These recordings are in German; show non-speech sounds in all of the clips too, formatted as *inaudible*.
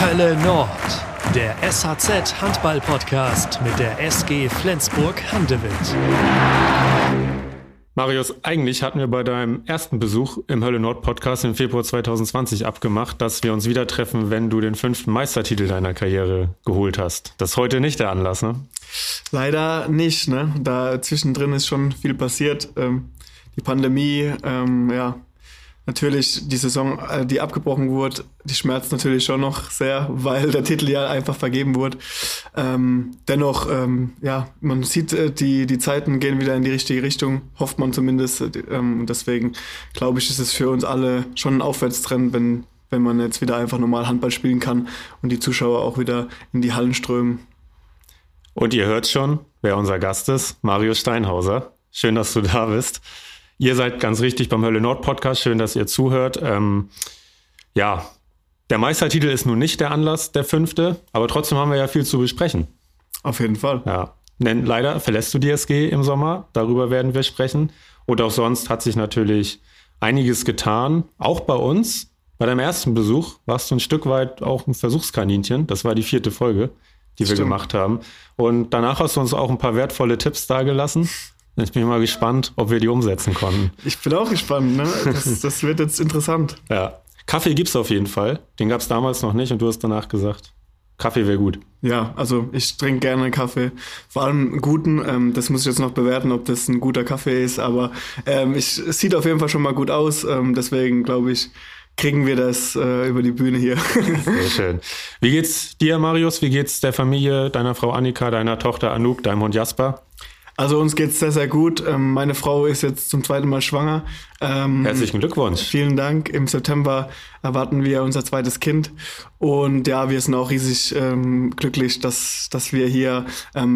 Hölle Nord, der SHZ Handball Podcast mit der SG Flensburg Handewitt. Marius, eigentlich hatten wir bei deinem ersten Besuch im Hölle Nord Podcast im Februar 2020 abgemacht, dass wir uns wieder treffen, wenn du den fünften Meistertitel deiner Karriere geholt hast. Das ist heute nicht der Anlass, ne? Leider nicht, ne? Da zwischendrin ist schon viel passiert. Ähm, die Pandemie, ähm, ja, natürlich die Saison, äh, die abgebrochen wurde, die schmerzt natürlich schon noch sehr, weil der Titel ja einfach vergeben wurde. Ähm, dennoch, ähm, ja, man sieht, äh, die, die Zeiten gehen wieder in die richtige Richtung, hofft man zumindest. Ähm, deswegen glaube ich, ist es für uns alle schon ein Aufwärtstrend, wenn, wenn man jetzt wieder einfach normal Handball spielen kann und die Zuschauer auch wieder in die Hallen strömen. Und ihr hört schon, wer unser Gast ist, Mario Steinhauser. Schön, dass du da bist. Ihr seid ganz richtig beim Hölle Nord Podcast. Schön, dass ihr zuhört. Ähm, ja, der Meistertitel ist nun nicht der Anlass, der fünfte, aber trotzdem haben wir ja viel zu besprechen. Auf jeden Fall. Ja. Denn leider verlässt du die SG im Sommer. Darüber werden wir sprechen. Und auch sonst hat sich natürlich einiges getan. Auch bei uns. Bei deinem ersten Besuch warst du ein Stück weit auch ein Versuchskaninchen. Das war die vierte Folge, die wir gemacht haben. Und danach hast du uns auch ein paar wertvolle Tipps dargelassen. Ich bin mal gespannt, ob wir die umsetzen konnten. Ich bin auch gespannt, ne? Das, *laughs* das wird jetzt interessant. Ja. Kaffee gibt es auf jeden Fall. Den gab es damals noch nicht und du hast danach gesagt, Kaffee wäre gut. Ja, also ich trinke gerne Kaffee. Vor allem guten. Ähm, das muss ich jetzt noch bewerten, ob das ein guter Kaffee ist. Aber ähm, ich, es sieht auf jeden Fall schon mal gut aus. Ähm, deswegen glaube ich, kriegen wir das äh, über die Bühne hier. Sehr *laughs* schön. Wie geht's dir, Marius? Wie geht's der Familie, deiner Frau Annika, deiner Tochter Anouk, deinem Hund Jasper? Also uns geht's sehr, sehr gut. Ähm, meine Frau ist jetzt zum zweiten Mal schwanger. Ähm, Herzlichen Glückwunsch. Vielen Dank. Im September erwarten wir unser zweites Kind. Und ja, wir sind auch riesig ähm, glücklich, dass, dass wir hier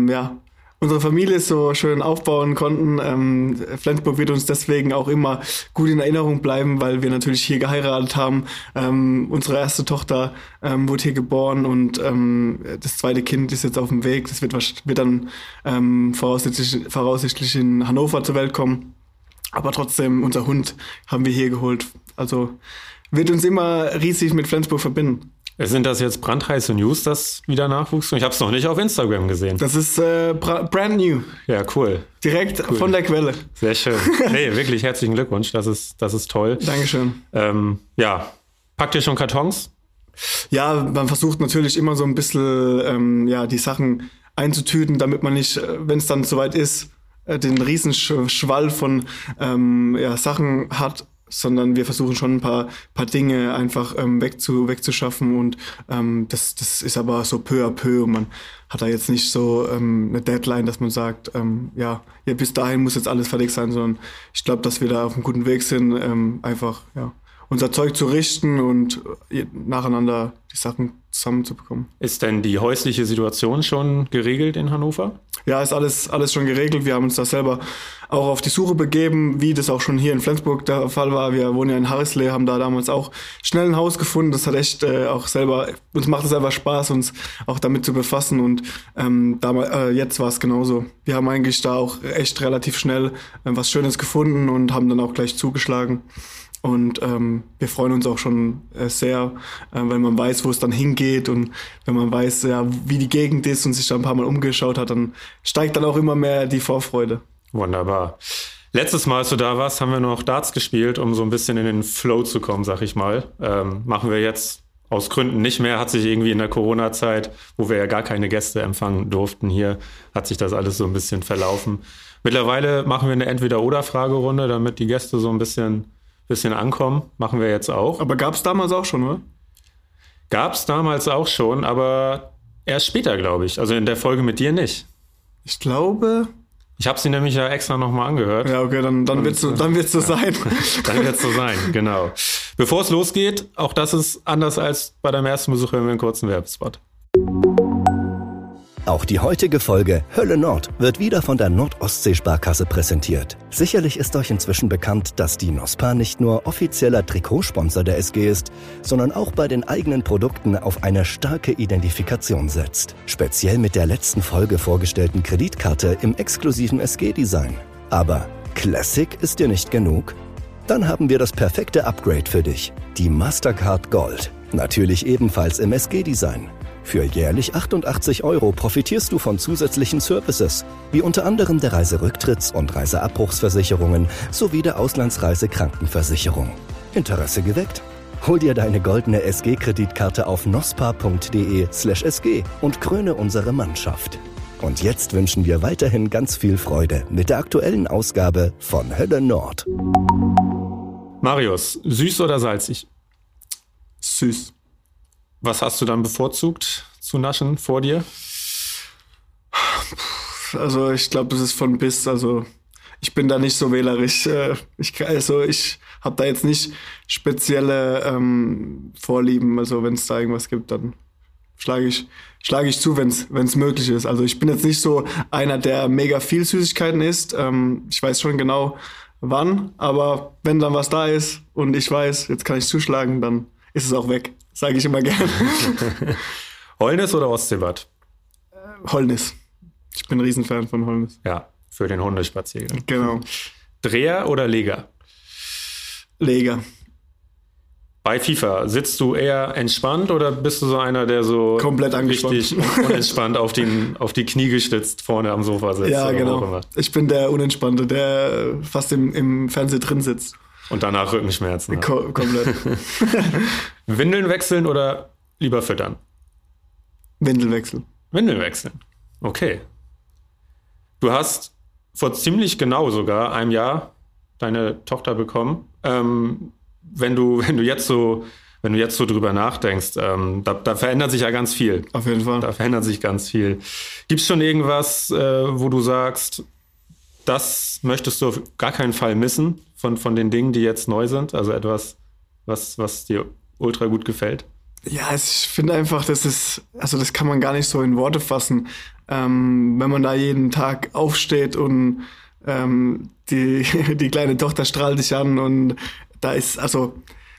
ja, unsere Familie so schön aufbauen konnten. Ähm, Flensburg wird uns deswegen auch immer gut in Erinnerung bleiben, weil wir natürlich hier geheiratet haben. Ähm, unsere erste Tochter ähm, wurde hier geboren und ähm, das zweite Kind ist jetzt auf dem Weg. Das wird, wird dann ähm, voraussichtlich, voraussichtlich in Hannover zur Welt kommen. Aber trotzdem, unser Hund haben wir hier geholt. Also wird uns immer riesig mit Flensburg verbinden. Sind das jetzt brandheiße News, dass wieder Nachwuchs? Ich habe es noch nicht auf Instagram gesehen. Das ist äh, brand new. Ja, cool. Direkt cool. von der Quelle. Sehr schön. Nee, *laughs* wirklich herzlichen Glückwunsch. Das ist, das ist toll. Dankeschön. Ähm, ja, packt ihr schon Kartons? Ja, man versucht natürlich immer so ein bisschen ähm, ja, die Sachen einzutüten, damit man nicht, äh, wenn es dann soweit ist, äh, den Riesenschwall von ähm, ja, Sachen hat sondern wir versuchen schon ein paar, paar Dinge einfach ähm, wegzu, wegzuschaffen und ähm, das, das ist aber so peu à peu und man hat da jetzt nicht so ähm, eine Deadline, dass man sagt, ähm, ja, ja, bis dahin muss jetzt alles fertig sein, sondern ich glaube, dass wir da auf einem guten Weg sind, ähm, einfach, ja, unser Zeug zu richten und äh, nacheinander die Sachen zusammenzubekommen. Ist denn die häusliche Situation schon geregelt in Hannover? Ja, ist alles, alles schon geregelt. Wir haben uns da selber auch auf die Suche begeben, wie das auch schon hier in Flensburg der Fall war. Wir wohnen ja in Harrisley, haben da damals auch schnell ein Haus gefunden. Das hat echt äh, auch selber, uns macht es einfach Spaß, uns auch damit zu befassen. Und ähm, damals, äh, jetzt war es genauso. Wir haben eigentlich da auch echt relativ schnell äh, was Schönes gefunden und haben dann auch gleich zugeschlagen. Und ähm, wir freuen uns auch schon äh, sehr, äh, weil man weiß, wo es dann hingeht und wenn man weiß, ja, wie die Gegend ist und sich da ein paar Mal umgeschaut hat, dann steigt dann auch immer mehr die Vorfreude. Wunderbar. Letztes Mal, als du da warst, haben wir noch Darts gespielt, um so ein bisschen in den Flow zu kommen, sag ich mal. Ähm, machen wir jetzt aus Gründen nicht mehr. Hat sich irgendwie in der Corona-Zeit, wo wir ja gar keine Gäste empfangen durften hier, hat sich das alles so ein bisschen verlaufen. Mittlerweile machen wir eine Entweder-Oder-Fragerunde, damit die Gäste so ein bisschen bisschen ankommen. Machen wir jetzt auch. Aber gab es damals auch schon, oder? Gab es damals auch schon, aber erst später, glaube ich. Also in der Folge mit dir nicht. Ich glaube. Ich habe sie nämlich ja extra nochmal angehört. Ja, okay, dann, dann wird es so, dann wird's so sein. *laughs* dann wird es so sein, genau. Bevor es losgeht, auch das ist anders als bei deinem ersten Besuch, wenn wir einen kurzen Werbespot. Auch die heutige Folge Hölle Nord wird wieder von der Nordostsee-Sparkasse präsentiert. Sicherlich ist euch inzwischen bekannt, dass die NOSPA nicht nur offizieller Trikotsponsor der SG ist, sondern auch bei den eigenen Produkten auf eine starke Identifikation setzt. Speziell mit der letzten Folge vorgestellten Kreditkarte im exklusiven SG-Design. Aber Classic ist dir nicht genug? Dann haben wir das perfekte Upgrade für dich, die Mastercard Gold. Natürlich ebenfalls im SG-Design. Für jährlich 88 Euro profitierst du von zusätzlichen Services, wie unter anderem der Reiserücktritts- und Reiseabbruchsversicherungen sowie der Auslandsreisekrankenversicherung. Interesse geweckt? Hol dir deine goldene SG-Kreditkarte auf nospa.de/sg und kröne unsere Mannschaft. Und jetzt wünschen wir weiterhin ganz viel Freude mit der aktuellen Ausgabe von Hölle Nord. Marius, süß oder salzig? Süß. Was hast du dann bevorzugt zu naschen vor dir? Also ich glaube, das ist von bis. Also ich bin da nicht so wählerisch. Äh, Ich, also ich habe da jetzt nicht spezielle ähm, Vorlieben. Also wenn es da irgendwas gibt, dann schlage ich, schlage ich zu, wenn es möglich ist. Also ich bin jetzt nicht so einer, der mega viel Süßigkeiten isst. Ähm, ich weiß schon genau wann, aber wenn dann was da ist und ich weiß, jetzt kann ich zuschlagen, dann ist es auch weg. Sage ich immer gerne. *laughs* Holnis oder Ostseebad? Holnis. Ich bin ein Riesenfan von Holnis. Ja, für den Hundespaziergang. Genau. Dreher oder Leger? Leger. Bei FIFA sitzt du eher entspannt oder bist du so einer, der so Komplett angespannt. richtig unentspannt auf, den, auf die Knie gestützt vorne am Sofa sitzt? Ja, genau. Ich bin der Unentspannte, der äh, fast im, im Fernsehen drin sitzt. Und danach Rückenschmerzen. Ko komplett. *laughs* Windeln wechseln oder lieber füttern? Windelwechsel. Windeln wechseln. Okay. Du hast vor ziemlich genau sogar einem Jahr deine Tochter bekommen. Ähm, wenn du, wenn du jetzt so, wenn du jetzt so drüber nachdenkst, ähm, da, da verändert sich ja ganz viel. Auf jeden Fall. Da verändert sich ganz viel. Gibt es schon irgendwas, äh, wo du sagst, das möchtest du auf gar keinen Fall missen von, von den Dingen, die jetzt neu sind? Also etwas, was, was dir ultra gut gefällt? Ja, ich finde einfach, das ist, also das kann man gar nicht so in Worte fassen. Ähm, wenn man da jeden Tag aufsteht und ähm, die, *laughs* die kleine Tochter strahlt dich an und da ist, also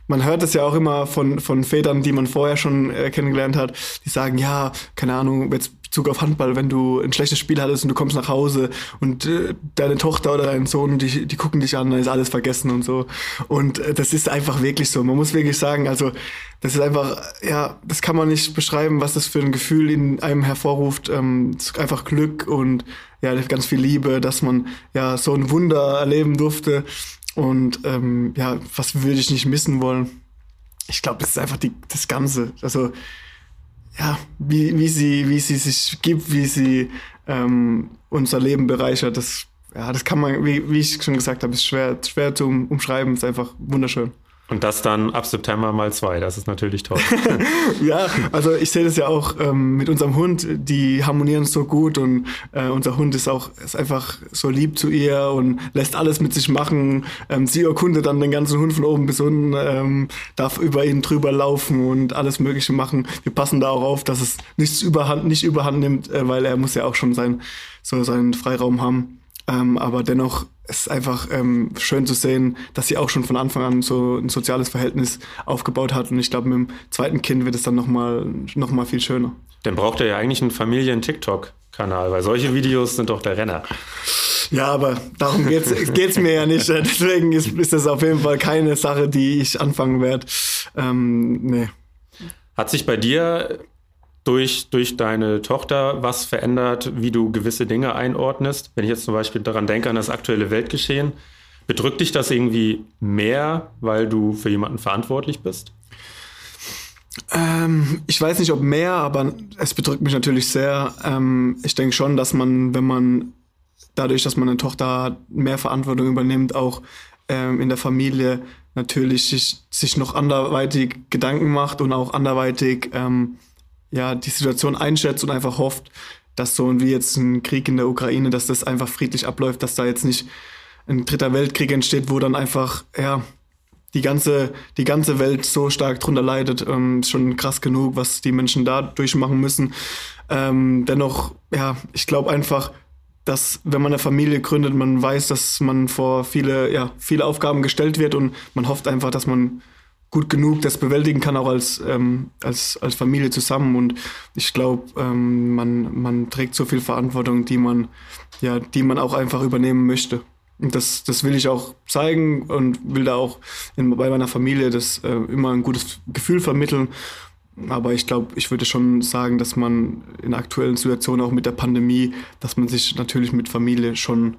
man hört es ja auch immer von, von Vätern, die man vorher schon äh, kennengelernt hat, die sagen, ja, keine Ahnung, jetzt Bezug auf Handball, wenn du ein schlechtes Spiel hattest und du kommst nach Hause und äh, deine Tochter oder dein Sohn, die, die gucken dich an, dann ist alles vergessen und so. Und äh, das ist einfach wirklich so. Man muss wirklich sagen, also das ist einfach, ja, das kann man nicht beschreiben, was das für ein Gefühl in einem hervorruft. Ähm, einfach Glück und ja, ganz viel Liebe, dass man ja so ein Wunder erleben durfte. Und ähm, ja, was würde ich nicht missen wollen? Ich glaube, das ist einfach die, das Ganze. Also ja, wie, wie, sie, wie sie sich gibt, wie sie ähm, unser Leben bereichert, das, ja, das kann man, wie, wie ich schon gesagt habe, ist schwer, schwer zu um, umschreiben, ist einfach wunderschön. Und das dann ab September mal zwei. Das ist natürlich toll. *laughs* Ja, also ich sehe das ja auch ähm, mit unserem Hund, die harmonieren so gut und äh, unser Hund ist auch ist einfach so lieb zu ihr und lässt alles mit sich machen. Ähm, sie erkundet dann den ganzen Hund von oben bis unten, ähm, darf über ihn drüber laufen und alles Mögliche machen. Wir passen da auch auf, dass es nichts überhand, nicht überhand nimmt, äh, weil er muss ja auch schon sein, so seinen Freiraum haben. Ähm, aber dennoch ist es einfach ähm, schön zu sehen, dass sie auch schon von Anfang an so ein soziales Verhältnis aufgebaut hat. Und ich glaube, mit dem zweiten Kind wird es dann nochmal noch mal viel schöner. Dann braucht er ja eigentlich einen Familien-TikTok-Kanal, weil solche Videos sind doch der Renner. Ja, aber darum geht's *laughs* geht's mir ja nicht. Deswegen ist, ist das auf jeden Fall keine Sache, die ich anfangen werde. Ähm, nee. Hat sich bei dir durch, durch deine Tochter was verändert, wie du gewisse Dinge einordnest? Wenn ich jetzt zum Beispiel daran denke, an das aktuelle Weltgeschehen, bedrückt dich das irgendwie mehr, weil du für jemanden verantwortlich bist? Ähm, ich weiß nicht, ob mehr, aber es bedrückt mich natürlich sehr. Ähm, ich denke schon, dass man, wenn man dadurch, dass man eine Tochter mehr Verantwortung übernimmt, auch ähm, in der Familie natürlich sich, sich noch anderweitig Gedanken macht und auch anderweitig ähm, ja, die Situation einschätzt und einfach hofft, dass so wie jetzt ein Krieg in der Ukraine, dass das einfach friedlich abläuft, dass da jetzt nicht ein dritter Weltkrieg entsteht, wo dann einfach, ja, die ganze, die ganze Welt so stark drunter leidet. Ähm, schon krass genug, was die Menschen da durchmachen müssen. Ähm, dennoch, ja, ich glaube einfach, dass wenn man eine Familie gründet, man weiß, dass man vor viele, ja, viele Aufgaben gestellt wird und man hofft einfach, dass man gut genug das bewältigen kann, auch als, ähm, als, als Familie zusammen. Und ich glaube, ähm, man, man trägt so viel Verantwortung, die man, ja, die man auch einfach übernehmen möchte. Und das, das will ich auch zeigen und will da auch in, bei meiner Familie das äh, immer ein gutes Gefühl vermitteln. Aber ich glaube, ich würde schon sagen, dass man in aktuellen Situationen auch mit der Pandemie, dass man sich natürlich mit Familie schon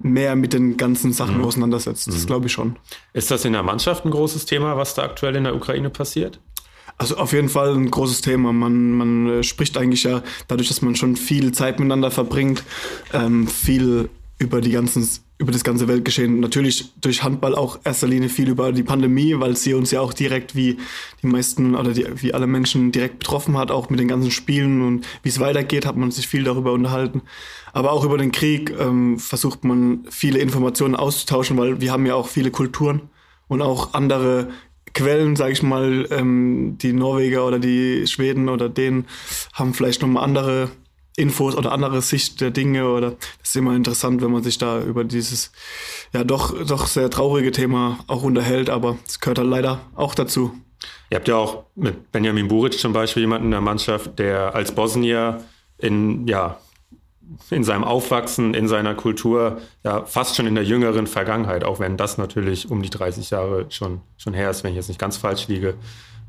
mehr mit den ganzen Sachen mhm. auseinandersetzt. Das mhm. glaube ich schon. Ist das in der Mannschaft ein großes Thema, was da aktuell in der Ukraine passiert? Also auf jeden Fall ein großes Thema. Man, man äh, spricht eigentlich ja dadurch, dass man schon viel Zeit miteinander verbringt, ähm, viel über die ganzen über das ganze Weltgeschehen. Natürlich durch Handball auch erster Linie viel über die Pandemie, weil sie uns ja auch direkt wie die meisten oder die, wie alle Menschen direkt betroffen hat, auch mit den ganzen Spielen und wie es weitergeht, hat man sich viel darüber unterhalten. Aber auch über den Krieg ähm, versucht man viele Informationen auszutauschen, weil wir haben ja auch viele Kulturen und auch andere Quellen, sage ich mal, ähm, die Norweger oder die Schweden oder denen haben vielleicht nochmal andere Infos oder andere Sicht der Dinge oder das ist immer interessant, wenn man sich da über dieses ja doch doch sehr traurige Thema auch unterhält, aber es gehört halt leider auch dazu. Ihr habt ja auch mit Benjamin Buric zum Beispiel jemanden in der Mannschaft, der als Bosnier in ja in seinem Aufwachsen, in seiner Kultur, ja fast schon in der jüngeren Vergangenheit, auch wenn das natürlich um die 30 Jahre schon, schon her ist, wenn ich jetzt nicht ganz falsch liege,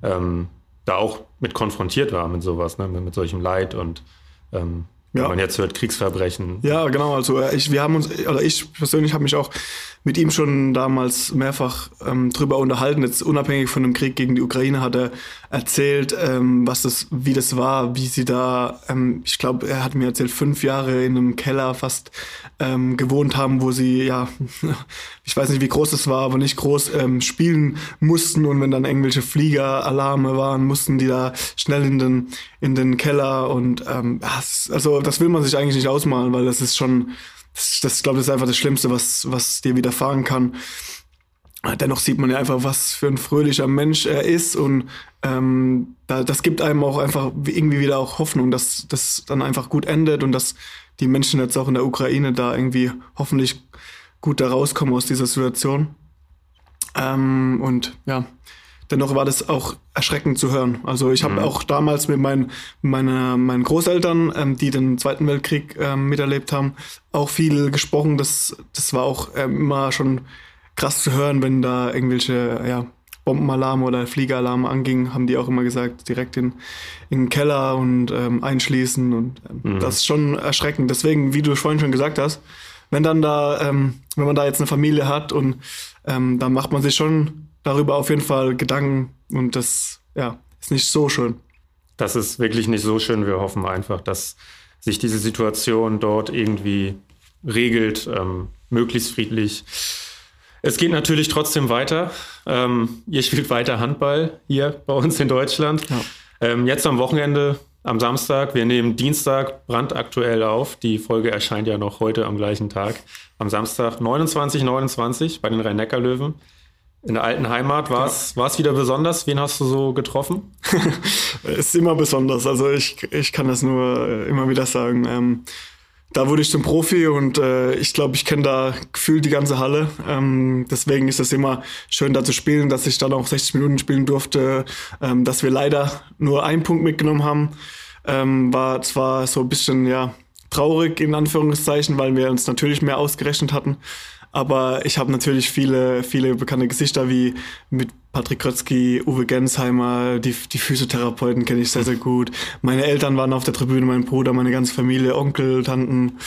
ähm, da auch mit konfrontiert war mit sowas, ne, mit, mit solchem Leid und ähm, ja. Wenn man jetzt hört, Kriegsverbrechen. Ja, genau. Also äh, ich, wir haben uns, oder ich persönlich habe mich auch mit ihm schon damals mehrfach ähm, drüber unterhalten. Jetzt unabhängig von dem Krieg gegen die Ukraine hat er erzählt, ähm, was das, wie das war, wie sie da, ähm, ich glaube, er hat mir erzählt, fünf Jahre in einem Keller fast ähm, gewohnt haben, wo sie, ja, *laughs* ich weiß nicht, wie groß es war, aber nicht groß ähm, spielen mussten und wenn dann irgendwelche Fliegeralarme waren, mussten die da schnell in den in den Keller und ähm, also das will man sich eigentlich nicht ausmalen, weil das ist schon das, das glaube ich, ist einfach das Schlimmste, was, was dir widerfahren kann. Dennoch sieht man ja einfach, was für ein fröhlicher Mensch er ist und ähm, da, das gibt einem auch einfach irgendwie wieder auch Hoffnung, dass das dann einfach gut endet und dass die Menschen jetzt auch in der Ukraine da irgendwie hoffentlich gut da rauskommen aus dieser Situation. Ähm, und ja, dennoch war das auch erschreckend zu hören. Also ich habe mhm. auch damals mit meinen, meine, meinen Großeltern, ähm, die den Zweiten Weltkrieg ähm, miterlebt haben, auch viel gesprochen. Das, das war auch ähm, immer schon krass zu hören, wenn da irgendwelche ja, Bombenalarme oder Fliegeralarme angingen, haben die auch immer gesagt, direkt in, in den Keller und ähm, einschließen. Und ähm, mhm. das ist schon erschreckend. Deswegen, wie du vorhin schon gesagt hast, wenn dann da, ähm, wenn man da jetzt eine Familie hat und ähm, dann macht man sich schon darüber auf jeden Fall Gedanken und das ja, ist nicht so schön. Das ist wirklich nicht so schön. Wir hoffen einfach, dass sich diese Situation dort irgendwie regelt, ähm, möglichst friedlich. Es geht natürlich trotzdem weiter. Ähm, ihr spielt weiter Handball hier bei uns in Deutschland. Ja. Ähm, jetzt am Wochenende, am Samstag, wir nehmen Dienstag brandaktuell auf. Die Folge erscheint ja noch heute am gleichen Tag. Am Samstag 29, 29 bei den Rhein-Neckar-Löwen. In der alten Heimat war es ja. wieder besonders? Wen hast du so getroffen? *laughs* ist immer besonders. Also ich, ich kann das nur äh, immer wieder sagen. Ähm, da wurde ich zum Profi und äh, ich glaube, ich kenne da gefühlt die ganze Halle. Ähm, deswegen ist es immer schön, da zu spielen, dass ich dann auch 60 Minuten spielen durfte. Ähm, dass wir leider nur einen Punkt mitgenommen haben, ähm, war zwar so ein bisschen ja traurig in Anführungszeichen, weil wir uns natürlich mehr ausgerechnet hatten. Aber ich habe natürlich viele, viele bekannte Gesichter wie mit Patrick Krötzky, Uwe Gensheimer, die, die Physiotherapeuten kenne ich sehr, sehr gut. Meine Eltern waren auf der Tribüne, mein Bruder, meine ganze Familie, Onkel, Tanten.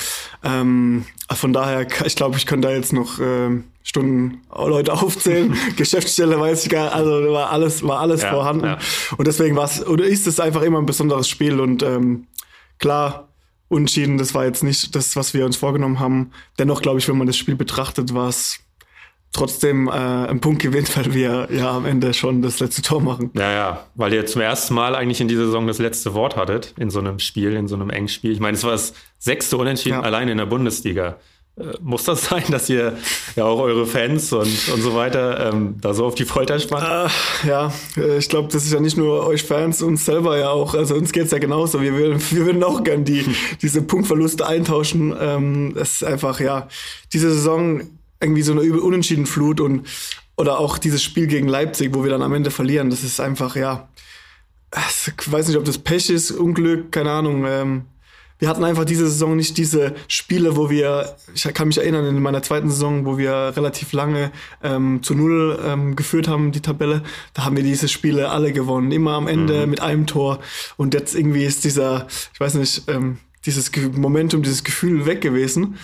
Ähm, von daher, ich glaube, ich könnte da jetzt noch äh, Stunden Leute aufzählen. *laughs* Geschäftsstelle weiß ich gar nicht, also war alles, war alles ja, vorhanden. Ja. Und deswegen war es, oder ist es einfach immer ein besonderes Spiel und ähm, klar, Unentschieden, das war jetzt nicht das, was wir uns vorgenommen haben. Dennoch glaube ich, wenn man das Spiel betrachtet, war es trotzdem äh, ein Punkt gewinnt, weil wir ja am Ende schon das letzte Tor machen. Ja, ja, weil ihr zum ersten Mal eigentlich in dieser Saison das letzte Wort hattet in so einem Spiel, in so einem engen Spiel. Ich meine, es war das sechste Unentschieden ja. allein in der Bundesliga. Äh, muss das *laughs* sein, dass ihr ja auch eure Fans und, und so weiter ähm, da so auf die Folter spannt? Äh, ja, äh, ich glaube, das ist ja nicht nur euch Fans, uns selber ja auch. Also uns geht es ja genauso. Wir, würden, *laughs* wir würden auch gern die, diese Punktverluste eintauschen. Ähm, ist einfach, ja, diese Saison irgendwie so eine unentschieden Flut und oder auch dieses Spiel gegen Leipzig, wo wir dann am Ende verlieren. Das ist einfach, ja, ich weiß nicht, ob das Pech ist, Unglück, keine Ahnung. Ähm, wir hatten einfach diese Saison nicht diese Spiele, wo wir, ich kann mich erinnern, in meiner zweiten Saison, wo wir relativ lange ähm, zu Null ähm, geführt haben, die Tabelle, da haben wir diese Spiele alle gewonnen, immer am Ende mhm. mit einem Tor. Und jetzt irgendwie ist dieser, ich weiß nicht, ähm, dieses Momentum, dieses Gefühl weg gewesen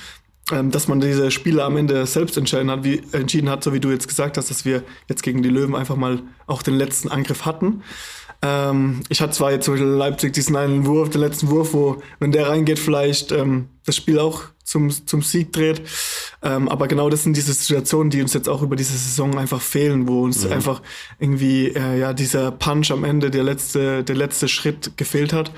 ähm, dass man diese Spiele am Ende selbst entschieden hat, wie, entschieden hat, so wie du jetzt gesagt hast, dass wir jetzt gegen die Löwen einfach mal auch den letzten Angriff hatten. Ähm, ich hatte zwar jetzt zum Beispiel Leipzig diesen einen Wurf, den letzten Wurf, wo, wenn der reingeht, vielleicht ähm, das Spiel auch zum, zum Sieg dreht. Ähm, aber genau das sind diese Situationen, die uns jetzt auch über diese Saison einfach fehlen, wo uns mhm. einfach irgendwie äh, ja dieser Punch am Ende, der letzte, der letzte Schritt gefehlt hat.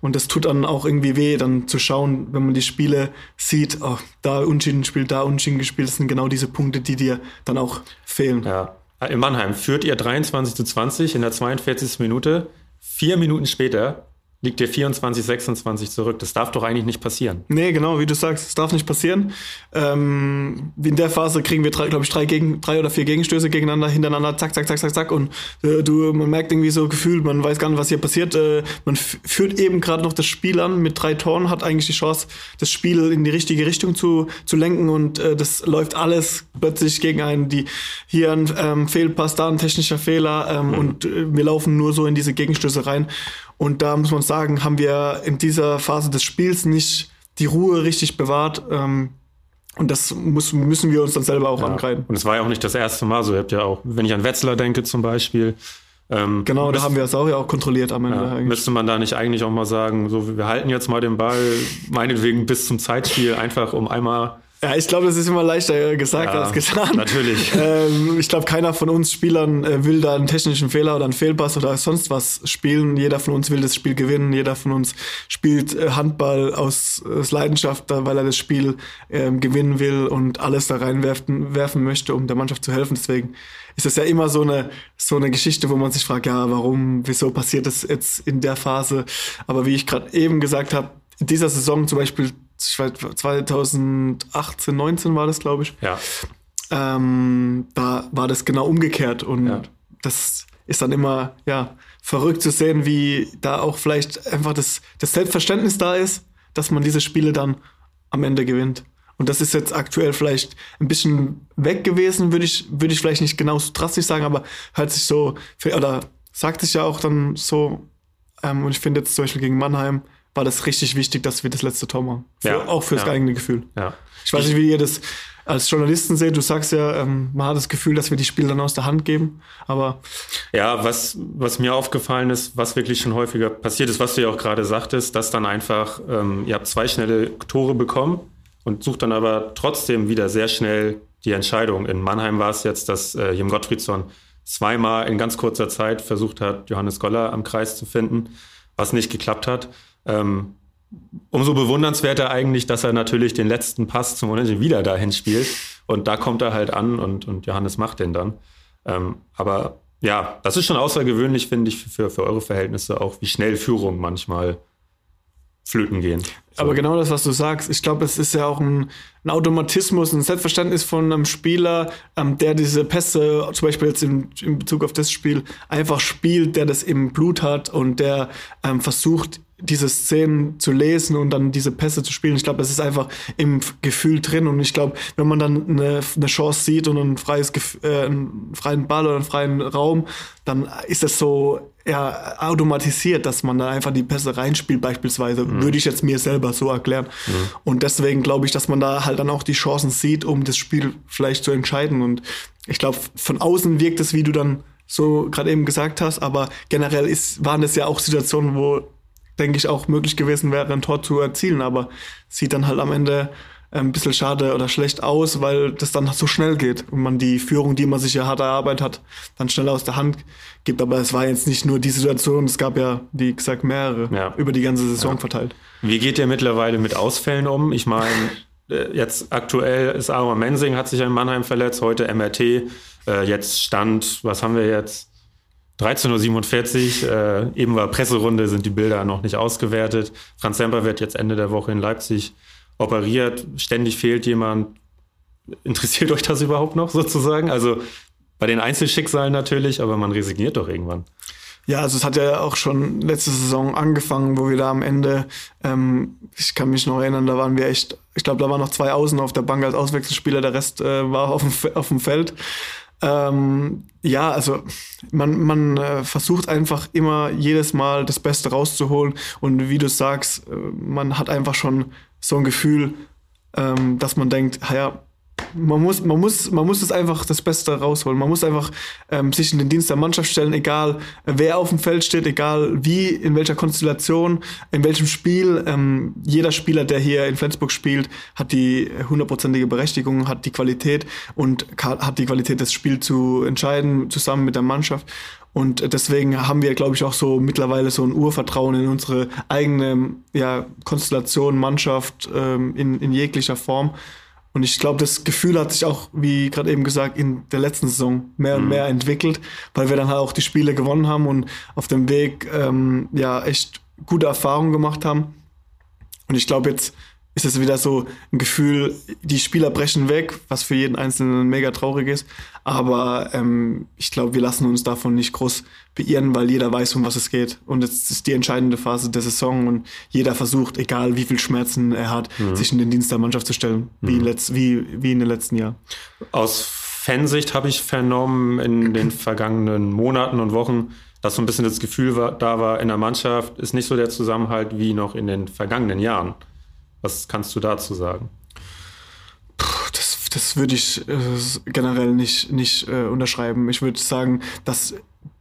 Und das tut dann auch irgendwie weh, dann zu schauen, wenn man die Spiele sieht, oh, da Unschieden gespielt, da Unschieden gespielt, das sind genau diese Punkte, die dir dann auch fehlen. Ja. In Mannheim führt ihr 23 zu 20 in der 42. Minute. Vier Minuten später liegt ihr 24, 26 zurück. Das darf doch eigentlich nicht passieren. Nee, genau, wie du sagst, es darf nicht passieren. Ähm, in der Phase kriegen wir, glaube ich, drei, gegen, drei oder vier Gegenstöße gegeneinander, hintereinander, zack, zack, zack, zack, zack. Und äh, du, man merkt irgendwie so gefühlt, man weiß gar nicht, was hier passiert. Äh, man führt eben gerade noch das Spiel an mit drei Toren, hat eigentlich die Chance, das Spiel in die richtige Richtung zu, zu lenken und äh, das läuft alles plötzlich gegen einen, die hier ein ähm, Fehlpass, da ein technischer Fehler ähm, mhm. und äh, wir laufen nur so in diese Gegenstöße rein. Und da muss man sagen, haben wir in dieser Phase des Spiels nicht die Ruhe richtig bewahrt. Ähm, und das muss, müssen wir uns dann selber auch ja. angreifen. Und es war ja auch nicht das erste Mal so. Ihr habt ja auch, wenn ich an Wetzlar denke zum Beispiel. Ähm, genau, da haben wir es auch ja auch kontrolliert am Ende. Ja, müsste man da nicht eigentlich auch mal sagen, so wir halten jetzt mal den Ball, meinetwegen bis zum Zeitspiel, einfach um einmal ja, ich glaube, das ist immer leichter gesagt ja, als getan. Natürlich. *laughs* Ähm, ich glaube, keiner von uns Spielern äh, will da einen technischen Fehler oder einen Fehlpass oder sonst was spielen. Jeder von uns will das Spiel gewinnen. Jeder von uns spielt äh, Handball aus, aus Leidenschaft, weil er das Spiel äh, gewinnen will und alles da reinwerfen werfen möchte, um der Mannschaft zu helfen. Deswegen ist das ja immer so eine, so eine Geschichte, wo man sich fragt, ja, warum, wieso passiert das jetzt in der Phase? Aber wie ich gerade eben gesagt habe, in dieser Saison zum Beispiel 2018, 19 war das, glaube ich. Ja. Ähm, da war das genau umgekehrt und ja. das ist dann immer ja verrückt zu sehen, wie da auch vielleicht einfach das, das Selbstverständnis da ist, dass man diese Spiele dann am Ende gewinnt. Und das ist jetzt aktuell vielleicht ein bisschen weg gewesen, würde ich, würde ich vielleicht nicht genau so drastisch sagen, aber hört sich so, oder sagt sich ja auch dann so, ähm, und ich finde jetzt zum Beispiel gegen Mannheim, war das richtig wichtig, dass wir das letzte Tor machen. Für, ja, auch fürs ja. eigene Gefühl. Ja. Ich weiß nicht, wie ihr das als Journalisten seht. Du sagst ja, ähm, man hat das Gefühl, dass wir die Spiele dann aus der Hand geben. Aber ja, was, was mir aufgefallen ist, was wirklich schon häufiger passiert ist, was du ja auch gerade sagtest, dass dann einfach, ähm, ihr habt zwei schnelle Tore bekommen und sucht dann aber trotzdem wieder sehr schnell die Entscheidung. In Mannheim war es jetzt, dass äh, Jim Gottfriedsson zweimal in ganz kurzer Zeit versucht hat, Johannes Goller am Kreis zu finden, was nicht geklappt hat. Ähm, umso bewundernswerter eigentlich, dass er natürlich den letzten Pass zum Unentschieden wieder dahin spielt. Und da kommt er halt an und, und Johannes macht den dann. Ähm, aber ja, das ist schon außergewöhnlich, finde ich, für, für eure Verhältnisse auch, wie schnell Führung manchmal flöten gehen. So. Aber genau das, was du sagst, ich glaube, es ist ja auch ein, ein, Automatismus, ein Selbstverständnis von einem Spieler, ähm, der diese Pässe, zum Beispiel jetzt in, in Bezug auf das Spiel, einfach spielt, der das im Blut hat und der ähm, versucht, diese Szenen zu lesen und dann diese Pässe zu spielen. Ich glaube, das ist einfach im Gefühl drin. Und ich glaube, wenn man dann eine, eine Chance sieht und ein freies, äh, einen freien Ball oder einen freien Raum, dann ist das so ja, automatisiert, dass man da einfach die Pässe reinspielt, beispielsweise. Mhm. Würde ich jetzt mir selber so erklären. Mhm. Und deswegen glaube ich, dass man da halt dann auch die Chancen sieht, um das Spiel vielleicht zu entscheiden. Und ich glaube, von außen wirkt es, wie du dann so gerade eben gesagt hast, aber generell ist, waren das ja auch Situationen, wo denke ich, auch möglich gewesen wäre, ein Tor zu erzielen. Aber sieht dann halt am Ende äh, ein bisschen schade oder schlecht aus, weil das dann so schnell geht und man die Führung, die man sich ja hart erarbeitet hat, dann schnell aus der Hand gibt. Aber es war jetzt nicht nur die Situation, es gab ja, wie gesagt, mehrere ja. über die ganze Saison ja. verteilt. Wie geht ihr mittlerweile mit Ausfällen um? Ich meine, äh, jetzt aktuell ist Aaron Mensing, hat sich in Mannheim verletzt, heute MRT. Äh, jetzt Stand, was haben wir jetzt? 13.47 Uhr, äh, eben war Presserunde, sind die Bilder noch nicht ausgewertet. Franz Semper wird jetzt Ende der Woche in Leipzig operiert. Ständig fehlt jemand. Interessiert *laughs* euch das überhaupt noch sozusagen? Also bei den Einzelschicksalen natürlich, aber man resigniert doch irgendwann. Ja, also es hat ja auch schon letzte Saison angefangen, wo wir da am Ende, ähm, ich kann mich noch erinnern, da waren wir echt, ich glaube, da waren noch zwei Außen auf der Bank als Auswechselspieler, der Rest äh, war auf dem, auf dem Feld. Ähm, ja, also man, man äh, versucht einfach immer jedes Mal das Beste rauszuholen. Und wie du sagst, äh, man hat einfach schon so ein Gefühl, ähm, dass man denkt, ja, man muss, man muss, man muss es einfach das Beste rausholen. Man muss einfach ähm, sich in den Dienst der Mannschaft stellen, egal wer auf dem Feld steht, egal wie, in welcher Konstellation, in welchem Spiel. Ähm, jeder Spieler, der hier in Flensburg spielt, hat die hundertprozentige Berechtigung, hat die Qualität und hat die Qualität, das Spiel zu entscheiden, zusammen mit der Mannschaft. Und deswegen haben wir, glaube ich, auch so mittlerweile so ein Urvertrauen in unsere eigene ja, Konstellation, Mannschaft ähm, in, in jeglicher Form. Und ich glaube, das Gefühl hat sich auch, wie gerade eben gesagt, in der letzten Saison mehr und mhm. mehr entwickelt, weil wir dann halt auch die Spiele gewonnen haben und auf dem Weg ähm, ja echt gute Erfahrungen gemacht haben. Und ich glaube, jetzt ist es wieder so ein Gefühl, die Spieler brechen weg, was für jeden Einzelnen mega traurig ist. Aber ähm, ich glaube, wir lassen uns davon nicht groß beirren, weil jeder weiß, um was es geht. Und es ist die entscheidende Phase der Saison und jeder versucht, egal wie viel Schmerzen er hat, mhm. sich in den Dienst der Mannschaft zu stellen, wie, mhm. letzt, wie, wie in den letzten Jahren. Aus Fansicht habe ich vernommen in *clears throat* den vergangenen Monaten und Wochen, dass so ein bisschen das Gefühl war, da war in der Mannschaft, ist nicht so der Zusammenhalt wie noch in den vergangenen Jahren. Was kannst du dazu sagen? Das, das würde ich äh, generell nicht, nicht äh, unterschreiben. Ich würde sagen, dass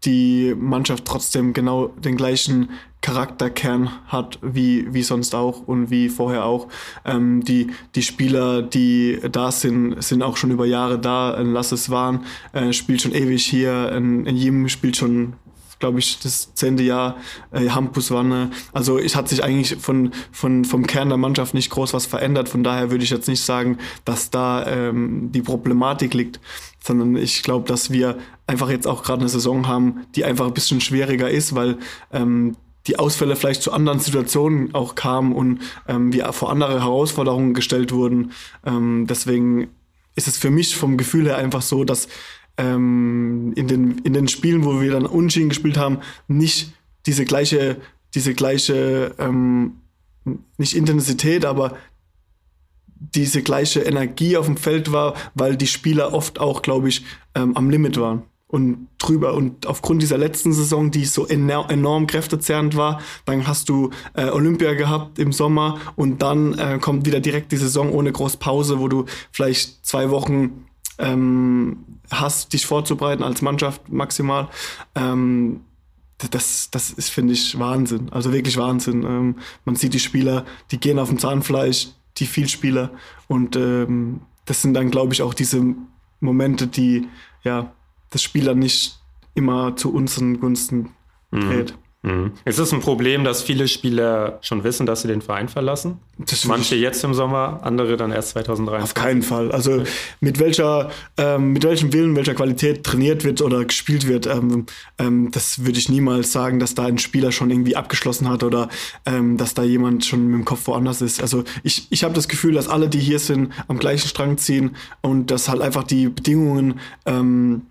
die Mannschaft trotzdem genau den gleichen Charakterkern hat wie, wie sonst auch und wie vorher auch. Ähm, die, die Spieler, die da sind, sind auch schon über Jahre da. Ein Lasses Wahn äh, spielt schon ewig hier, ein, ein Jim spielt schon glaube ich, das zehnte Jahr äh, Hampus Wanne. Also es hat sich eigentlich von, von, vom Kern der Mannschaft nicht groß was verändert. Von daher würde ich jetzt nicht sagen, dass da ähm, die Problematik liegt, sondern ich glaube, dass wir einfach jetzt auch gerade eine Saison haben, die einfach ein bisschen schwieriger ist, weil ähm, die Ausfälle vielleicht zu anderen Situationen auch kamen und ähm, wir vor andere Herausforderungen gestellt wurden. Ähm, deswegen ist es für mich vom Gefühl her einfach so, dass ähm, in, den, in den Spielen, wo wir dann Unschieden gespielt haben, nicht diese gleiche, diese gleiche, ähm, nicht Intensität, aber diese gleiche Energie auf dem Feld war, weil die Spieler oft auch, glaube ich, ähm, am Limit waren und drüber. Und aufgrund dieser letzten Saison, die so enorm, enorm kräftezerrend war, dann hast du äh, Olympia gehabt im Sommer und dann äh, kommt wieder direkt die Saison ohne groß Pause, wo du vielleicht zwei Wochen ähm, hast, dich vorzubereiten als Mannschaft maximal. Ähm, das, das ist, finde ich, Wahnsinn. Also wirklich Wahnsinn. Ähm, man sieht die Spieler, die gehen auf dem Zahnfleisch, die Vielspieler. Und ähm, das sind dann, glaube ich, auch diese Momente, die ja das Spieler nicht immer zu unseren Gunsten mhm. dreht. Mhm. Mhm. Ist es ein Problem, dass viele Spieler schon wissen, dass sie den Verein verlassen? Manche jetzt im Sommer, andere dann erst 2023? Auf keinen Fall. Also mit welcher, ähm, mit welchem Willen, welcher Qualität trainiert wird oder gespielt wird, ähm, ähm, das würde ich niemals sagen, dass da ein Spieler schon irgendwie abgeschlossen hat oder ähm, dass da jemand schon mit dem Kopf woanders ist. Also ich, ich habe das Gefühl, dass alle, die hier sind, am gleichen Strang ziehen und dass halt einfach die Bedingungen ähm,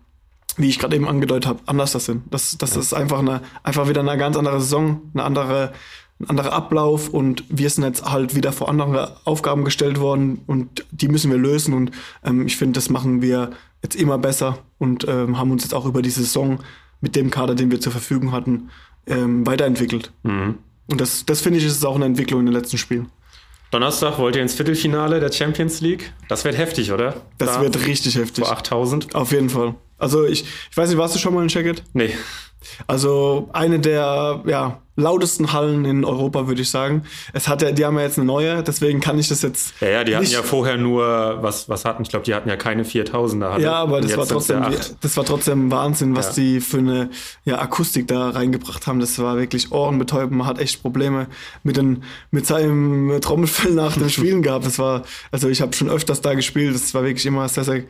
wie ich gerade eben angedeutet habe, anders das sind. Das, das ja. ist einfach eine, einfach wieder eine ganz andere Saison, eine andere, ein anderer Ablauf und wir sind jetzt halt wieder vor andere Aufgaben gestellt worden und die müssen wir lösen und ähm, ich finde, das machen wir jetzt immer besser und ähm, haben uns jetzt auch über die Saison mit dem Kader, den wir zur Verfügung hatten, ähm, weiterentwickelt. Mhm. Und das, das finde ich, ist auch eine Entwicklung in den letzten Spielen. Donnerstag wollt ihr ins Viertelfinale der Champions League. Das wird heftig, oder? Das da wird richtig heftig. Vor 8000. Auf jeden Fall. Also ich, ich weiß nicht, warst du schon mal in Checkit? Nee. Also eine der ja, lautesten Hallen in Europa, würde ich sagen. Es hat ja, die haben ja jetzt eine neue, deswegen kann ich das jetzt. Ja, ja, die hatten ja vorher nur, was, was hatten, ich glaube, die hatten ja keine 4000er. Ja, aber das war, trotzdem, das war trotzdem Wahnsinn, was ja. die für eine ja, Akustik da reingebracht haben. Das war wirklich ohrenbetäubend. Man hat echt Probleme mit, den, mit seinem Trommelfell nach dem *laughs* Spielen gehabt. Das war, also ich habe schon öfters da gespielt. Das war wirklich immer sehr, sehr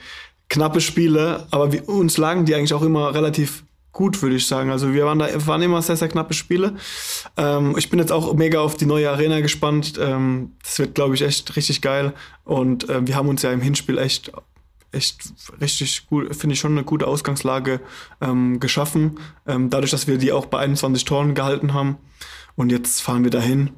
knappe Spiele, aber wir, uns lagen die eigentlich auch immer relativ gut, würde ich sagen. Also wir waren da waren immer sehr, sehr knappe Spiele. Ähm, ich bin jetzt auch mega auf die neue Arena gespannt. Ähm, das wird, glaube ich, echt richtig geil. Und äh, wir haben uns ja im Hinspiel echt echt richtig gut, finde ich schon eine gute Ausgangslage ähm, geschaffen. Ähm, dadurch, dass wir die auch bei 21 Toren gehalten haben. Und jetzt fahren wir dahin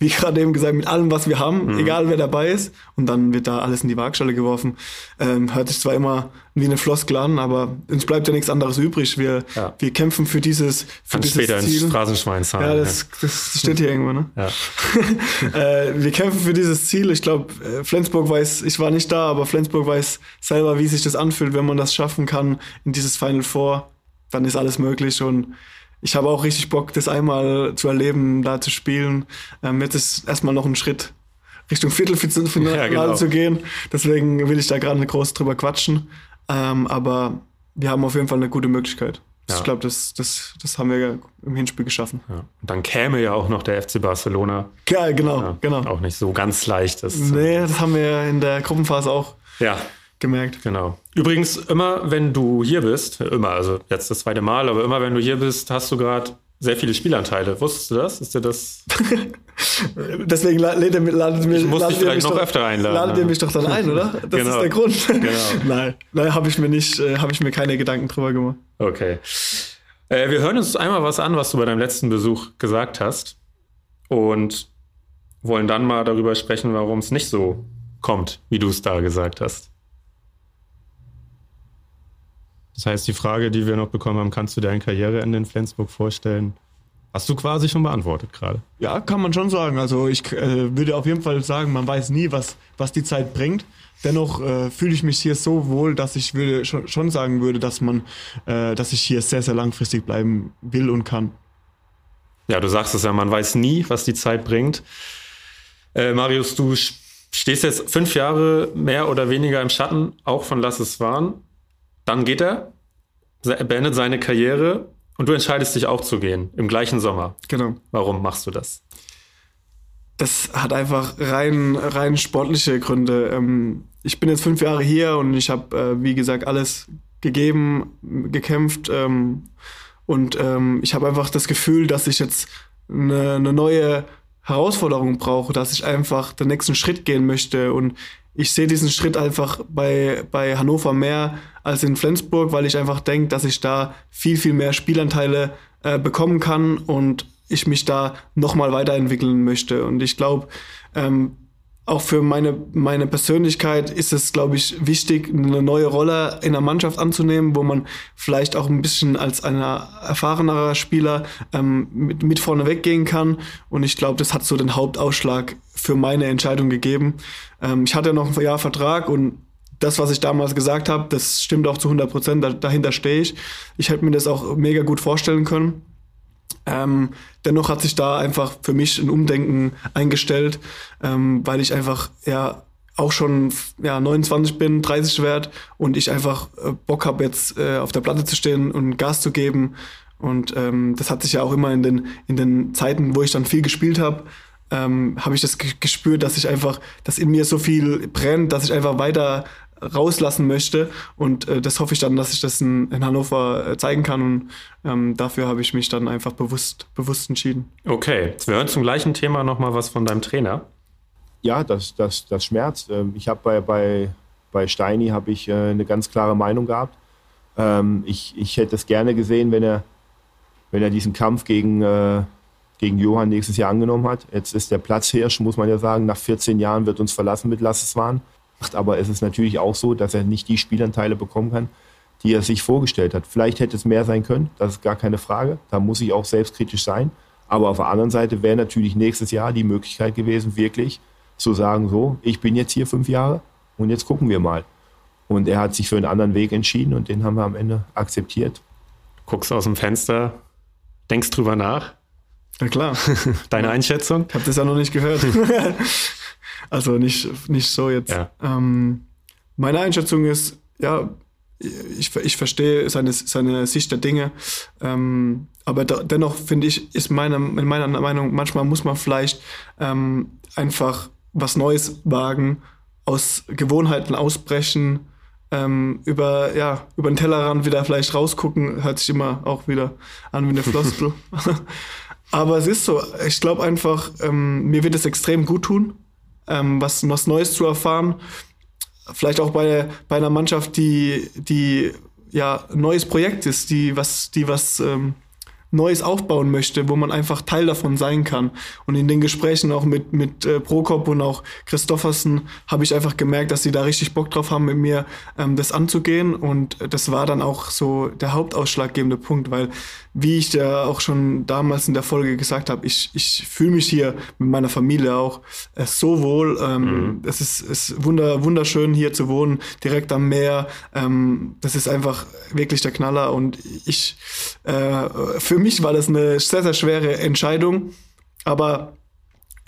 wie gerade eben gesagt, mit allem, was wir haben, mhm. egal wer dabei ist. Und dann wird da alles in die Waagschale geworfen. Ähm, hört sich zwar immer wie eine Floskel an, aber uns bleibt ja nichts anderes übrig. Wir, ja. wir kämpfen für dieses, für Kann dieses später Ziel. ins Phrasenschwein zahlen. Ja, das, das steht hier irgendwo, ne? Ja. *laughs* äh, wir kämpfen für dieses Ziel. Ich glaube, äh, Flensburg weiß, ich war nicht da, aber Flensburg weiß selber, wie sich das anfühlt, wenn man das schaffen kann in dieses Final Four. Dann ist alles möglich und ich habe auch richtig Bock, das einmal zu erleben, da zu spielen. Ähm, jetzt ist erstmal noch ein Schritt Richtung Viertelfinale *laughs* ja, genau. zu gehen. Deswegen will ich da gerade groß drüber quatschen. Ähm, aber wir haben auf jeden Fall eine gute Möglichkeit. Ja. Ich glaube, das, das, das haben wir im Hinspiel geschaffen. Ja. Und dann käme ja auch noch der FC Barcelona. Ja, genau, genau. Auch nicht so ganz leicht. Das, nee, das haben wir in der Gruppenphase auch. Ja, gemerkt. Genau. Übrigens, immer wenn du hier bist, immer, also jetzt das zweite Mal, aber immer wenn du hier bist, hast du gerade sehr viele Spielanteile. Wusstest du das? Ist dir das? *laughs* Deswegen ladet ihr, ladet mir, ich muss dich vielleicht noch doch, öfter einladen. Ladet ihr mich doch dann ein, oder? *laughs* Das genau. ist der Grund. *laughs* Genau. nein, nein, habe ich mir nicht, äh, habe ich mir keine Gedanken drüber gemacht. Okay. Äh, wir hören uns einmal was an, was du bei deinem letzten Besuch gesagt hast und wollen dann mal darüber sprechen, warum es nicht so kommt, wie du es da gesagt hast. Das heißt, die Frage, die wir noch bekommen haben, kannst du deine Karriereende in Flensburg vorstellen? Hast du quasi schon beantwortet gerade? Ja, kann man schon sagen. Also ich äh, würde auf jeden Fall sagen, man weiß nie, was, was die Zeit bringt. Dennoch äh, fühle ich mich hier so wohl, dass ich würde, schon, schon sagen würde, dass man, äh, dass ich hier sehr, sehr langfristig bleiben will und kann. Ja, du sagst es ja, man weiß nie, was die Zeit bringt. Äh, Marius, du stehst jetzt fünf Jahre mehr oder weniger im Schatten, auch von Lass es waren. Dann geht er, beendet seine Karriere und du entscheidest dich auch zu gehen im gleichen Sommer. Genau. Warum machst du das? Das hat einfach rein, rein sportliche Gründe. Ähm, ich bin jetzt fünf Jahre hier und ich habe, äh, wie gesagt, alles gegeben, gekämpft ähm, und ähm, ich habe einfach das Gefühl, dass ich jetzt eine, eine neue Herausforderung brauche, dass ich einfach den nächsten Schritt gehen möchte und ich sehe diesen Schritt einfach bei, bei Hannover mehr als in Flensburg, weil ich einfach denke, dass ich da viel, viel mehr Spielanteile äh, bekommen kann und ich mich da nochmal weiterentwickeln möchte. Und ich glaube, ähm, auch für meine, meine Persönlichkeit ist es, glaube ich, wichtig, eine neue Rolle in der Mannschaft anzunehmen, wo man vielleicht auch ein bisschen als ein erfahrenerer Spieler ähm, mit, mit vorne weggehen kann. Und ich glaube, das hat so den Hauptausschlag für meine Entscheidung gegeben. Ähm, ich hatte noch ein Jahr Vertrag und das, was ich damals gesagt habe, das stimmt auch zu 100 Prozent. Da, dahinter stehe ich. Ich hätte mir das auch mega gut vorstellen können. Ähm, dennoch hat sich da einfach für mich ein Umdenken eingestellt, ähm, weil ich einfach ja auch schon ja, 29 bin, 30 wert und ich einfach äh, Bock habe jetzt äh, auf der Platte zu stehen und Gas zu geben. Und ähm, das hat sich ja auch immer in den, in den Zeiten, wo ich dann viel gespielt habe, ähm, habe ich das gespürt, dass ich einfach, dass in mir so viel brennt, dass ich einfach weiter rauslassen möchte. Und äh, das hoffe ich dann, dass ich das in, in Hannover äh, zeigen kann. Und ähm, dafür habe ich mich dann einfach bewusst, bewusst entschieden. Okay, wir hören zum gleichen Thema nochmal was von deinem Trainer. Ja, das, das, das schmerzt. Ähm, ich habe bei, bei, bei Steini habe ich äh, eine ganz klare Meinung gehabt. Ähm, ich, ich hätte es gerne gesehen, wenn er, wenn er diesen Kampf gegen, äh, gegen Johann nächstes Jahr angenommen hat. Jetzt ist der Platzhirsch, muss man ja sagen, nach 14 Jahren wird uns verlassen mit Lasseswan. Aber es ist natürlich auch so, dass er nicht die Spielanteile bekommen kann, die er sich vorgestellt hat. Vielleicht hätte es mehr sein können, das ist gar keine Frage. Da muss ich auch selbstkritisch sein. Aber auf der anderen Seite wäre natürlich nächstes Jahr die Möglichkeit gewesen, wirklich zu sagen, so, ich bin jetzt hier fünf Jahre und jetzt gucken wir mal. Und er hat sich für einen anderen Weg entschieden und den haben wir am Ende akzeptiert. Guckst aus dem Fenster, denkst drüber nach. Na klar. *laughs* Deine Einschätzung? Ich habe das ja noch nicht gehört. *laughs* Also nicht, nicht so jetzt. Ja. Ähm, meine Einschätzung ist, ja, ich, ich verstehe seine, seine Sicht der Dinge. Ähm, aber da, dennoch finde ich, ist meine, in meiner Meinung, manchmal muss man vielleicht ähm, einfach was Neues wagen, aus Gewohnheiten ausbrechen, ähm, über, ja, über den Tellerrand wieder vielleicht rausgucken, hört sich immer auch wieder an wie eine *laughs* Floskel. Aber es ist so, ich glaube einfach, ähm, mir wird es extrem gut tun, ähm, was, was Neues zu erfahren. vielleicht auch bei, bei einer Mannschaft, die, die ja neues Projekt ist, die was, die was ähm, Neues aufbauen möchte, wo man einfach Teil davon sein kann. Und in den Gesprächen auch mit, mit äh, Prokop und auch Christoffersen habe ich einfach gemerkt, dass sie da richtig Bock drauf haben, mit mir ähm, das anzugehen. Und das war dann auch so der hauptausschlaggebende Punkt, weil, wie ich ja auch schon damals in der Folge gesagt habe, ich, ich fühle mich hier mit meiner Familie auch äh, so wohl. Ähm, mhm. Es ist, ist wunder, wunderschön hier zu wohnen, direkt am Meer. Ähm, das ist einfach wirklich der Knaller. Und ich äh, für für mich war das eine sehr, sehr schwere Entscheidung. Aber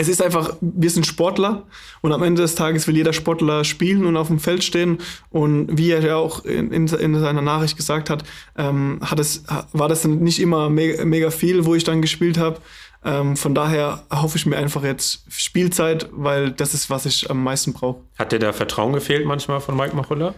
es ist einfach, wir sind Sportler und am Ende des Tages will jeder Sportler spielen und auf dem Feld stehen. Und wie er ja auch in, in, in seiner Nachricht gesagt hat, ähm, hat es, war das nicht immer mega, mega viel, wo ich dann gespielt habe. Ähm, von daher hoffe ich mir einfach jetzt Spielzeit, weil das ist, was ich am meisten brauche. Hat dir da Vertrauen gefehlt manchmal von Mike Machulla?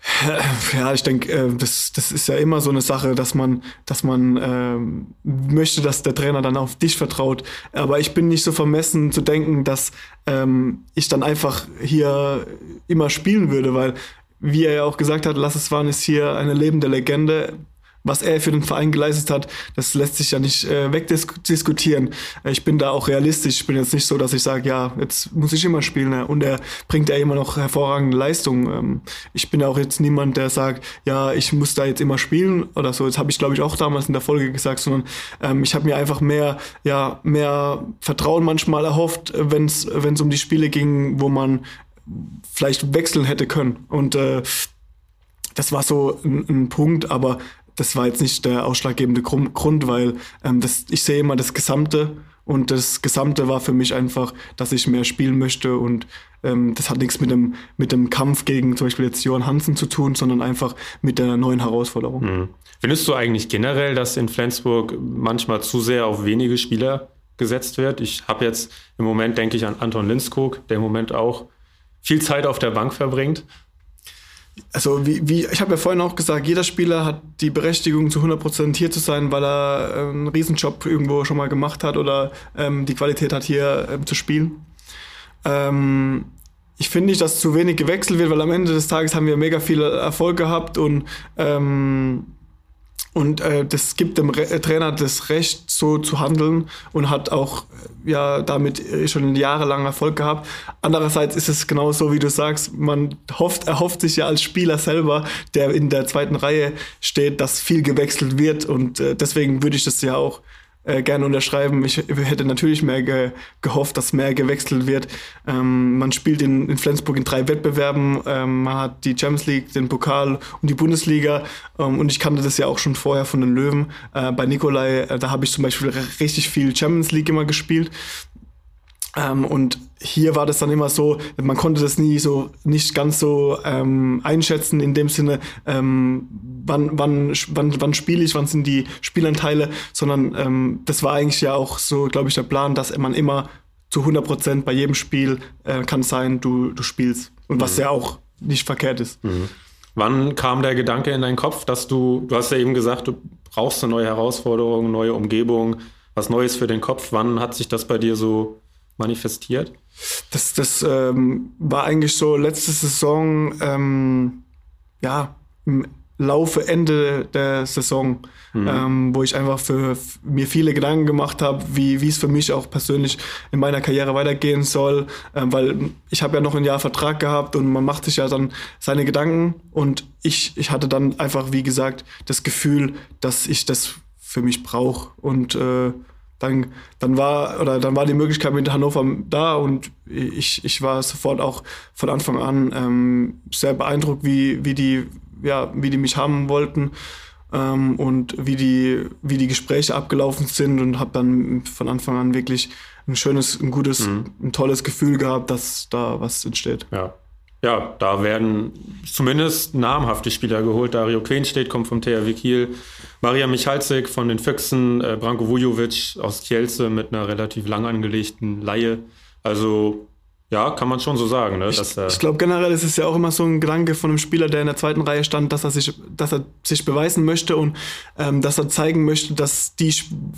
*laughs* Ja, ich denke, äh, das, das ist ja immer so eine Sache, dass man, dass man ähm, möchte, dass der Trainer dann auf dich vertraut. Aber ich bin nicht so vermessen zu denken, dass ähm, ich dann einfach hier immer spielen würde, weil, wie er ja auch gesagt hat, Lass es waren ist hier eine lebende Legende was er für den Verein geleistet hat, das lässt sich ja nicht äh, wegdiskutieren. Ich bin da auch realistisch. Ich bin jetzt nicht so, dass ich sage, ja, jetzt muss ich immer spielen. Ne? Und er bringt ja immer noch hervorragende Leistungen. Ähm, ich bin auch jetzt niemand, der sagt, ja, ich muss da jetzt immer spielen oder so. Das habe ich, glaube ich, auch damals in der Folge gesagt, sondern ähm, ich habe mir einfach mehr, ja, mehr Vertrauen manchmal erhofft, wenn es um die Spiele ging, wo man vielleicht wechseln hätte können. Und äh, das war so ein, ein Punkt, aber das war jetzt nicht der ausschlaggebende Grund, weil ähm, das, ich sehe immer das Gesamte und das Gesamte war für mich einfach, dass ich mehr spielen möchte und ähm, das hat nichts mit dem, mit dem Kampf gegen zum Beispiel jetzt Johann Hansen zu tun, sondern einfach mit der neuen Herausforderung. Mhm. Findest du eigentlich generell, dass in Flensburg manchmal zu sehr auf wenige Spieler gesetzt wird? Ich habe jetzt im Moment, denke ich an Anton Linskog, der im Moment auch viel Zeit auf der Bank verbringt also wie, wie ich habe ja vorhin auch gesagt, jeder Spieler hat die Berechtigung zu 100% hier zu sein, weil er äh, einen Riesenjob irgendwo schon mal gemacht hat oder ähm, die Qualität hat, hier ähm, zu spielen. Ähm, ich finde nicht, dass zu wenig gewechselt wird, weil am Ende des Tages haben wir mega viel Erfolg gehabt und ähm, und äh, das gibt dem Re äh, Trainer das Recht, so zu handeln und hat auch äh, ja damit äh, schon jahrelang Erfolg gehabt. Andererseits ist es genauso, wie du sagst, man hofft, erhofft sich ja als Spieler selber, der in der zweiten Reihe steht, dass viel gewechselt wird und äh, deswegen würde ich das ja auch äh, gerne unterschreiben. Ich hätte natürlich mehr ge gehofft, dass mehr gewechselt wird. Ähm, man spielt in, in, Flensburg in drei Wettbewerben. Ähm, man hat die Champions League, den Pokal und die Bundesliga. Ähm, und ich kannte das ja auch schon vorher von den Löwen. Äh, bei Nikolai, äh, da habe ich zum Beispiel richtig viel Champions League immer gespielt. Ähm, und hier war das dann immer so, man konnte das nie so nicht ganz so ähm, einschätzen in dem Sinne, ähm, wann, wann, wann, wann spiele ich, wann sind die Spielanteile, sondern ähm, das war eigentlich ja auch so, glaube ich, der Plan, dass man immer zu 100 Prozent bei jedem Spiel äh, kann sein, du, du spielst. Und mhm. was ja auch nicht verkehrt ist. Mhm. Wann kam der Gedanke in deinen Kopf, dass du, du hast ja eben gesagt, du brauchst eine neue Herausforderung, neue Umgebung, was Neues für den Kopf. Wann hat sich das bei dir so manifestiert? Das, das ähm, war eigentlich so letzte Saison, ähm, ja, im Laufe, Ende der Saison, mhm. ähm, wo ich einfach für, für, mir viele Gedanken gemacht habe, wie, wie es für mich auch persönlich in meiner Karriere weitergehen soll, ähm, weil ich habe ja noch ein Jahr Vertrag gehabt und man macht sich ja dann seine Gedanken und ich, ich hatte dann einfach, wie gesagt, das Gefühl, dass ich das für mich brauche und äh, dann, dann war oder dann war die Möglichkeit mit Hannover da und ich, ich war sofort auch von Anfang an ähm, sehr beeindruckt, wie, wie die ja wie die mich haben wollten ähm, und wie die wie die Gespräche abgelaufen sind und habe dann von Anfang an wirklich ein schönes, ein gutes, mhm. ein tolles Gefühl gehabt, dass da was entsteht. Ja. Ja, da werden zumindest namhafte Spieler geholt. Dario Quenstedt kommt vom THW Kiel. Maria Michalczyk von den Füchsen, äh, Branko Vujovic aus Kielce mit einer relativ lang angelegten Laie. Also ja, kann man schon so sagen. Ne? Ich, ich glaube generell ist es ja auch immer so ein Gedanke von einem Spieler, der in der zweiten Reihe stand, dass er sich, dass er sich beweisen möchte und ähm, dass er zeigen möchte, dass die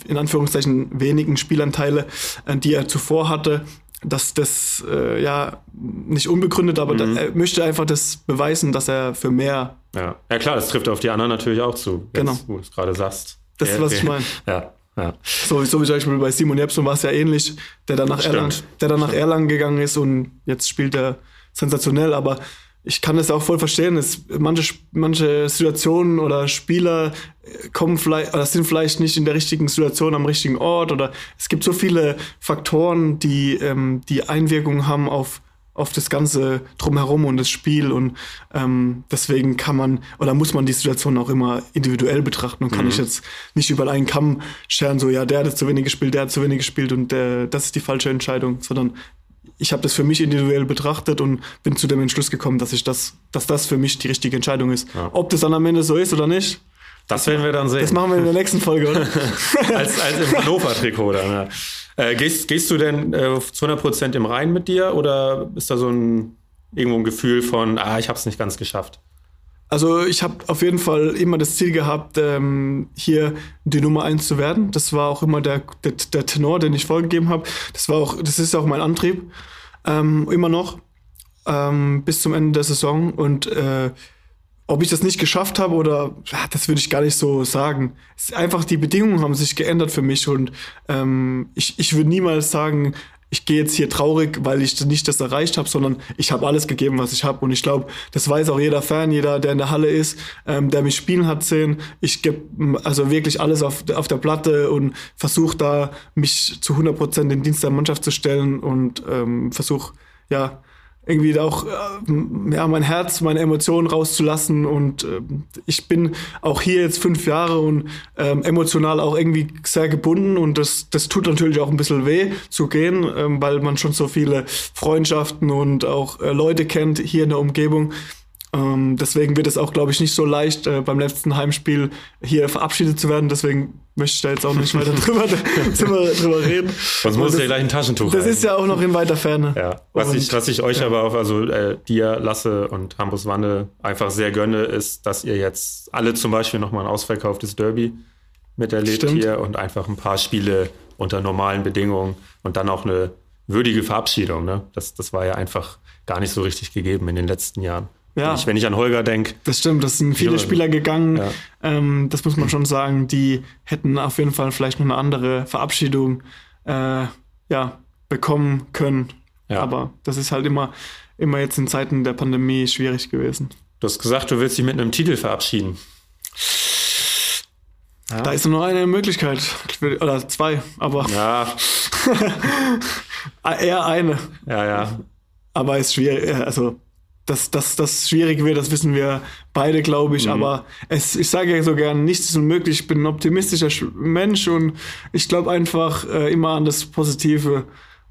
in Anführungszeichen wenigen Spielanteile, äh, die er zuvor hatte, dass das äh, ja nicht unbegründet, aber mhm. da, er möchte einfach das beweisen, dass er für mehr. Ja. ja, klar, das trifft auf die anderen natürlich auch zu, jetzt, genau. wo du es gerade sagst. Das ist, was ich meine. Ja. Ja. So, so wie zum Beispiel bei Simon Jepson war es ja ähnlich, der dann nach, Erlangen, der dann nach Erlangen gegangen ist und jetzt spielt er sensationell, aber ich kann es auch voll verstehen. Es, manche, manche Situationen oder Spieler äh, kommen vielleicht oder sind vielleicht nicht in der richtigen Situation am richtigen Ort oder es gibt so viele Faktoren, die ähm, die Einwirkung haben auf auf das ganze drumherum und das Spiel und ähm, deswegen kann man oder muss man die Situation auch immer individuell betrachten und kann mhm. ich jetzt nicht über einen Kamm scheren, so ja, der hat zu wenig gespielt, der hat zu wenig gespielt und der, das ist die falsche Entscheidung, sondern ich habe das für mich individuell betrachtet und bin zu dem Entschluss gekommen, dass ich das, dass das für mich die richtige Entscheidung ist. Ja. Ob das dann am Ende so ist oder nicht. Das werden wir dann sehen. Das machen wir in der nächsten Folge, oder? *laughs* als, als im Hannover-Trikot dann. Äh, gehst, gehst du denn äh, zu 100% im Rein mit dir oder ist da so ein irgendwo ein Gefühl von, ah, ich habe es nicht ganz geschafft? Also ich habe auf jeden Fall immer das Ziel gehabt, ähm, hier die Nummer eins zu werden. Das war auch immer der, der, der Tenor, den ich vorgegeben habe. Das war auch, das ist auch mein Antrieb, ähm, immer noch ähm, bis zum Ende der Saison. Und äh, ob ich das nicht geschafft habe oder ja, das würde ich gar nicht so sagen. Einfach die Bedingungen haben sich geändert für mich und ähm, ich, ich würde niemals sagen, ich gehe jetzt hier traurig, weil ich nicht das erreicht habe, sondern ich habe alles gegeben, was ich habe. Und ich glaube, das weiß auch jeder Fan, jeder, der in der Halle ist, ähm, der mich spielen hat sehen. Ich gebe also wirklich alles auf, auf der Platte und versuche da mich zu 100 Prozent in Dienst der Mannschaft zu stellen und ähm, versuche ja irgendwie auch äh, ja, mein Herz, meine Emotionen rauszulassen. Und äh, ich bin auch hier jetzt fünf Jahre und ähm, emotional auch irgendwie sehr gebunden. Und das, das tut natürlich auch ein bisschen weh zu gehen, ähm, weil man schon so viele Freundschaften und auch äh, Leute kennt hier in der Umgebung. Ähm, deswegen wird es auch, glaube ich, nicht so leicht, äh, beim letzten Heimspiel hier verabschiedet zu werden. Deswegen möchte ich da jetzt auch nicht weiter *laughs* drüber, drüber, drüber reden. Sonst muss ja gleich ein Taschentuch Das rein. ist ja auch noch in weiter Ferne. Ja. Was, ich, was ich euch ja. aber auch, also äh, dir, Lasse und Hambus Wanne einfach sehr gönne, ist, dass ihr jetzt alle zum Beispiel nochmal ein ausverkauftes Derby miterlebt Stimmt. hier und einfach ein paar Spiele unter normalen Bedingungen und dann auch eine würdige Verabschiedung. Ne? Das, das war ja einfach gar nicht so richtig gegeben in den letzten Jahren. Ja. Wenn ich, wenn ich an Holger denke. Das stimmt, das sind viele Spieler gegangen. Ja. Ähm, das muss man schon sagen. Die hätten auf jeden Fall vielleicht noch eine andere Verabschiedung äh, ja, bekommen können. Ja. Aber das ist halt immer, immer jetzt in Zeiten der Pandemie schwierig gewesen. Du hast gesagt, du willst dich mit einem Titel verabschieden. Ja. Da ist nur eine Möglichkeit. Oder zwei, aber. Ja. *laughs* eher eine. Ja, ja. Aber ist schwierig. Also dass, dass das schwierig wird, das wissen wir beide, glaube ich. Mhm. Aber es, ich sage ja so gern, nichts ist unmöglich. Ich bin ein optimistischer Mensch und ich glaube einfach äh, immer an das Positive.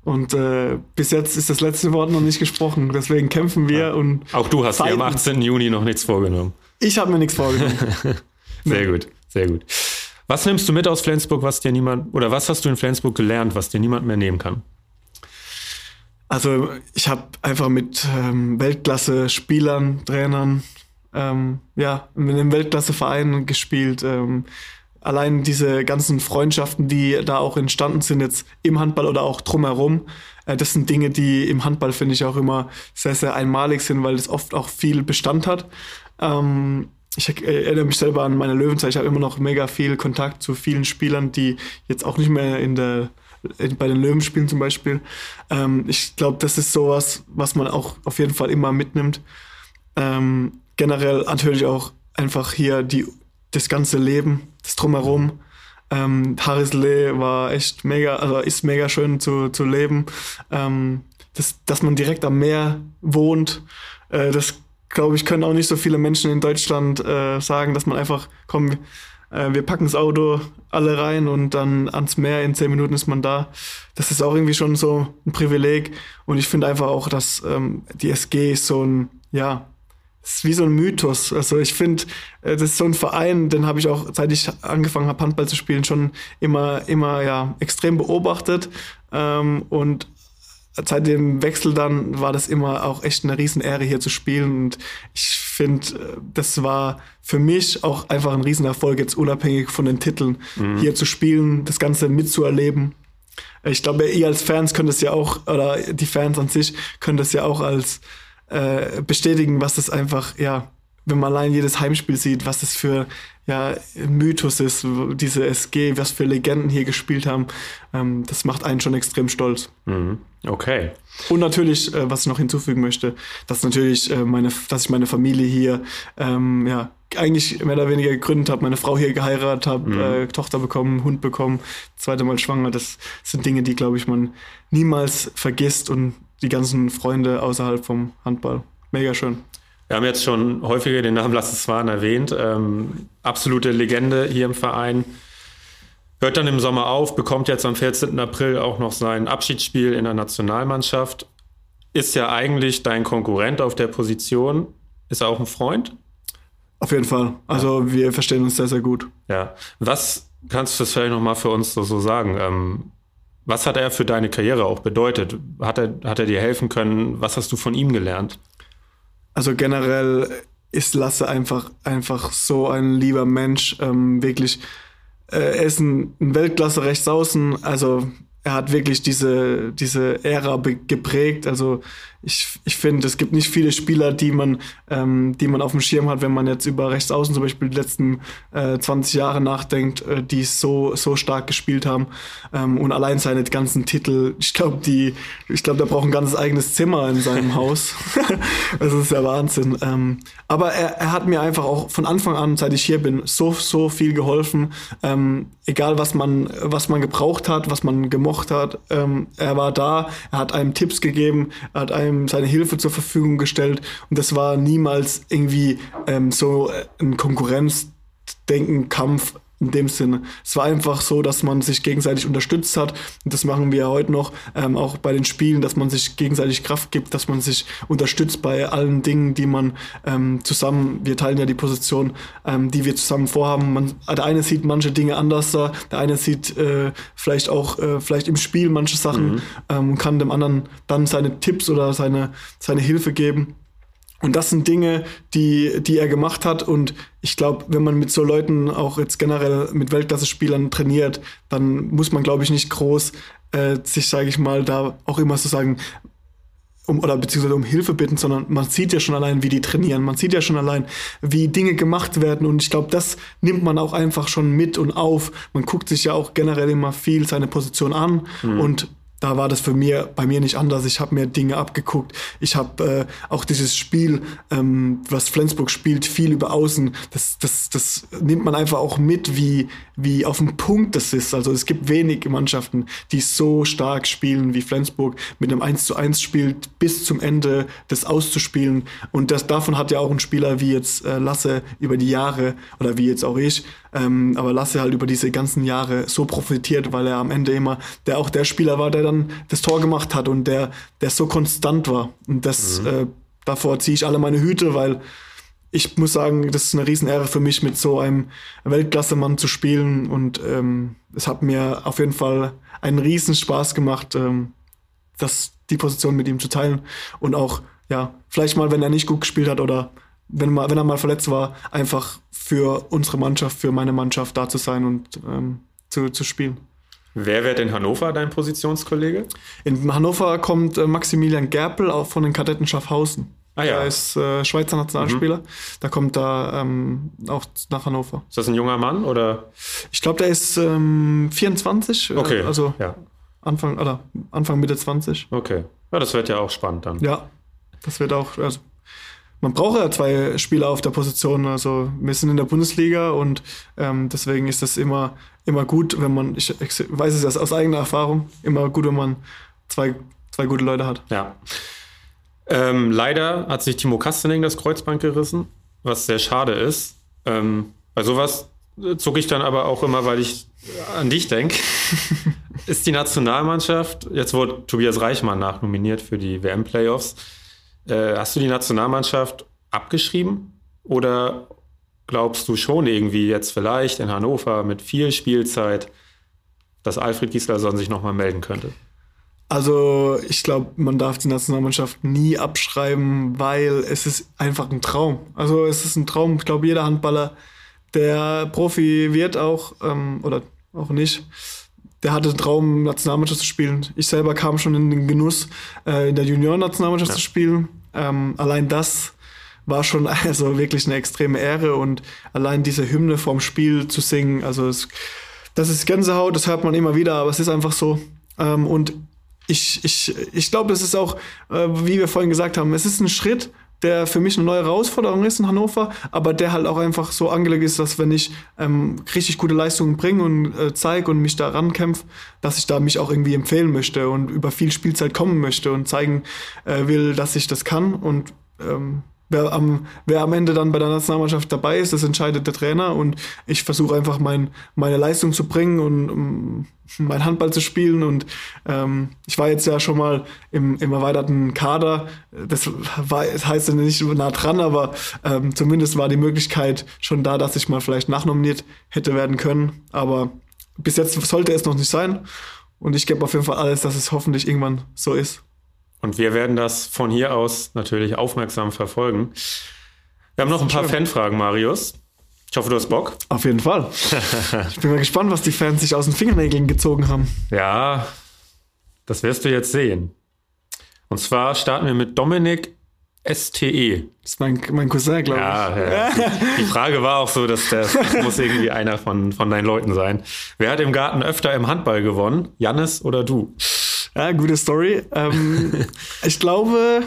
Und äh, bis jetzt ist das letzte Wort noch nicht gesprochen. Deswegen kämpfen wir ja. und. Auch du hast dir am 18. Juni noch nichts vorgenommen. Ich habe mir nichts vorgenommen. *laughs* sehr gut, sehr gut. Was nimmst du mit aus Flensburg, was dir niemand, oder was hast du in Flensburg gelernt, was dir niemand mehr nehmen kann? Also ich habe einfach mit ähm, Weltklasse-Spielern, Trainern, ähm, ja, mit einem Weltklasse-Verein gespielt. Ähm, allein diese ganzen Freundschaften, die da auch entstanden sind jetzt im Handball oder auch drumherum, äh, das sind Dinge, die im Handball finde ich auch immer sehr, sehr einmalig sind, weil es oft auch viel Bestand hat. Ähm, ich erinnere mich selber an meine Löwenzeit. Ich habe immer noch mega viel Kontakt zu vielen Spielern, die jetzt auch nicht mehr in der bei den Löwenspielen zum Beispiel. Ähm, ich glaube, das ist sowas, was man auch auf jeden Fall immer mitnimmt. Ähm, generell natürlich auch einfach hier die, das ganze Leben, das Drumherum. Ähm, Harislee war echt mega, also ist mega schön zu, zu leben. Ähm, das, dass man direkt am Meer wohnt, äh, das glaube ich, können auch nicht so viele Menschen in Deutschland äh, sagen, dass man einfach, komm, äh, wir packen das Auto alle rein und dann ans Meer in zehn Minuten ist man da. Das ist auch irgendwie schon so ein Privileg. Und ich finde einfach auch, dass ähm, die SG ist so ein, ja, ist wie so ein Mythos. Also ich finde, äh, das ist so ein Verein, den habe ich auch, seit ich angefangen habe, Handball zu spielen, schon immer, immer ja extrem beobachtet. Ähm, und seit dem Wechsel dann war das immer auch echt eine Riesenehre hier zu spielen und ich finde, äh, das war für mich auch einfach ein Riesenerfolg, jetzt unabhängig von den Titeln, mhm. hier zu spielen, das Ganze mitzuerleben. ich glaube, ihr als Fans könnt es ja auch, oder die Fans an sich können das ja auch als äh, bestätigen, was das einfach, ja, wenn man allein jedes Heimspiel sieht, was das für ja, Mythos ist, diese SG, was für Legenden hier gespielt haben, ähm, das macht einen schon extrem stolz. Mhm. Okay. Und natürlich, äh, was ich noch hinzufügen möchte, dass natürlich äh, meine, dass ich meine Familie hier, ähm, ja, eigentlich mehr oder weniger gegründet habe, meine Frau hier geheiratet habe, mhm. äh, Tochter bekommen, Hund bekommen, zweite Mal schwanger. Das sind Dinge, die, glaube ich, man niemals vergisst und die ganzen Freunde außerhalb vom Handball. Mega schön. Wir haben jetzt schon häufiger den Namen Lasse Swan erwähnt. Ähm, absolute Legende hier im Verein. Hört dann im Sommer auf, bekommt jetzt am 14. April auch noch sein Abschiedsspiel in der Nationalmannschaft. Ist ja eigentlich dein Konkurrent auf der Position. Ist er auch ein Freund? Auf jeden Fall. Also ja. wir verstehen uns sehr, sehr gut. Ja. Was kannst du das vielleicht nochmal für uns so, so sagen? Ähm, was hat er für deine Karriere auch bedeutet? Hat er, hat er dir helfen können? Was hast du von ihm gelernt? Also generell ist Lasse einfach, einfach so ein lieber Mensch. Ähm, wirklich, äh, er ist ein, ein Weltklasse rechts außen. Also er hat wirklich diese, diese Ära geprägt. Also ich, ich finde, es gibt nicht viele Spieler, die man, ähm, die man auf dem Schirm hat, wenn man jetzt über Rechtsaußen zum Beispiel die letzten äh, 20 Jahre nachdenkt, äh, die so, so stark gespielt haben. Ähm, und allein seine ganzen Titel, ich glaube, die, ich glaube, der braucht ein ganzes eigenes Zimmer in seinem *laughs* Haus. *laughs* das ist ja Wahnsinn. Ähm, aber er, er hat mir einfach auch von Anfang an, seit ich hier bin, so, so viel geholfen. Ähm, egal was man, was man gebraucht hat, was man gemocht hat. Ähm, er war da, er hat einem Tipps gegeben, er hat einem einem seine Hilfe zur Verfügung gestellt. Und das war niemals irgendwie ähm, so ein Konkurrenzdenken, Kampf in dem Sinne. Es war einfach so, dass man sich gegenseitig unterstützt hat. Und das machen wir ja heute noch, ähm, auch bei den Spielen, dass man sich gegenseitig Kraft gibt, dass man sich unterstützt bei allen Dingen, die man ähm, zusammen, wir teilen ja die Position, ähm, die wir zusammen vorhaben. Man, der eine sieht manche Dinge anders, der eine sieht äh, vielleicht auch äh, vielleicht im Spiel manche Sachen mhm. ähm, und kann dem anderen dann seine Tipps oder seine, seine Hilfe geben. Und das sind Dinge, die, die er gemacht hat. Und ich glaube, wenn man mit so Leuten auch jetzt generell mit Weltklasse-Spielern trainiert, dann muss man, glaube ich, nicht groß äh, sich, sage ich mal, da auch immer so sagen, um, oder beziehungsweise um Hilfe bitten, sondern man sieht ja schon allein, wie die trainieren. Man sieht ja schon allein, wie Dinge gemacht werden. Und ich glaube, das nimmt man auch einfach schon mit und auf. Man guckt sich ja auch generell immer viel seine Position an mhm. und da war das für mir bei mir nicht anders. Ich habe mir Dinge abgeguckt. Ich habe äh, auch dieses Spiel, ähm, was Flensburg spielt, viel über Außen. Das, das, das nimmt man einfach auch mit, wie, wie auf dem Punkt das ist. Also es gibt wenige Mannschaften, die so stark spielen wie Flensburg, mit einem 1 zu 1 spielt, bis zum Ende das auszuspielen. Und das, davon hat ja auch ein Spieler wie jetzt äh, Lasse über die Jahre oder wie jetzt auch ich ähm, aber Lasse halt über diese ganzen Jahre so profitiert, weil er am Ende immer der auch der Spieler war, der dann das Tor gemacht hat und der, der so konstant war. Und das, mhm. äh, davor ziehe ich alle meine Hüte, weil ich muss sagen, das ist eine Riesenehre für mich, mit so einem Weltklasse-Mann zu spielen. Und ähm, es hat mir auf jeden Fall einen riesen Spaß gemacht, ähm, das, die Position mit ihm zu teilen. Und auch, ja, vielleicht mal, wenn er nicht gut gespielt hat oder wenn, mal, wenn er mal verletzt war, einfach für unsere Mannschaft, für meine Mannschaft da zu sein und ähm, zu, zu spielen. Wer wird in Hannover dein Positionskollege? In Hannover kommt äh, Maximilian Gerpel auch von den Kadetten Schaffhausen. Ah, ja. Er ist äh, Schweizer Nationalspieler. Mhm. Da kommt er ähm, auch nach Hannover. Ist das ein junger Mann oder? Ich glaube, der ist ähm, 24. Äh, okay. Äh, also ja. Anfang oder Anfang Mitte 20. Okay. Ja, das wird ja auch spannend dann. Ja, das wird auch. Also man braucht ja zwei Spieler auf der Position. Also wir sind in der Bundesliga und ähm, deswegen ist das immer, immer gut, wenn man, ich, ich weiß es ja aus eigener Erfahrung, immer gut, wenn man zwei, zwei gute Leute hat. Ja. Ähm, leider hat sich Timo Kastening das Kreuzband gerissen, was sehr schade ist. Ähm, bei sowas zucke ich dann aber auch immer, weil ich an dich denke. *laughs* ist die Nationalmannschaft, jetzt wurde Tobias Reichmann nachnominiert für die WM-Playoffs. Äh, hast du die Nationalmannschaft abgeschrieben oder glaubst du schon irgendwie jetzt vielleicht in Hannover mit viel Spielzeit, dass Alfred Gislason sich nochmal melden könnte? Also ich glaube, man darf die Nationalmannschaft nie abschreiben, weil es ist einfach ein Traum. Also es ist ein Traum. Ich glaube, jeder Handballer, der Profi wird auch ähm, oder auch nicht, der hatte den Traum, Nationalmannschaft zu spielen. Ich selber kam schon in den Genuss, äh, in der Junioren-Nationalmannschaft ja. zu spielen. Ähm, allein das war schon *laughs* also wirklich eine extreme Ehre und allein diese Hymne vorm Spiel zu singen, also es, das ist Gänsehaut, das hört man immer wieder, aber es ist einfach so. Ähm, und ich, ich, ich glaube, das ist auch, äh, wie wir vorhin gesagt haben, es ist ein Schritt, der für mich eine neue Herausforderung ist in Hannover, aber der halt auch einfach so angelegt ist, dass wenn ich ähm, richtig gute Leistungen bringe und äh, zeige und mich daran kämpfe, dass ich da mich auch irgendwie empfehlen möchte und über viel Spielzeit kommen möchte und zeigen äh, will, dass ich das kann und ähm, Wer am, wer am Ende dann bei der Nationalmannschaft dabei ist, das entscheidet der Trainer. Und ich versuche einfach mein, meine Leistung zu bringen und um, mein Handball zu spielen. Und ähm, ich war jetzt ja schon mal im, im erweiterten Kader, das, war, das heißt ja nicht nah dran, aber ähm, zumindest war die Möglichkeit schon da, dass ich mal vielleicht nachnominiert hätte werden können, aber bis jetzt sollte es noch nicht sein. Und ich gebe auf jeden Fall alles, dass es hoffentlich irgendwann so ist. Und wir werden das von hier aus natürlich aufmerksam verfolgen. Wir haben noch ein paar schön. Fanfragen, Marius. Ich hoffe, du hast Bock. Auf jeden Fall. *laughs* ich bin mal gespannt, was die Fans sich aus den Fingernägeln gezogen haben. Ja, das wirst du jetzt sehen. Und zwar starten wir mit Dominik STE. Das ist mein, mein Cousin, glaube ja, ich. Ja. *laughs* Die Frage war auch so, dass das, *laughs* das muss irgendwie einer von, von deinen Leuten sein. Wer hat im Garten öfter im Handball gewonnen? Jannis oder du? Ja, gute Story. Ähm, *laughs* ich glaube,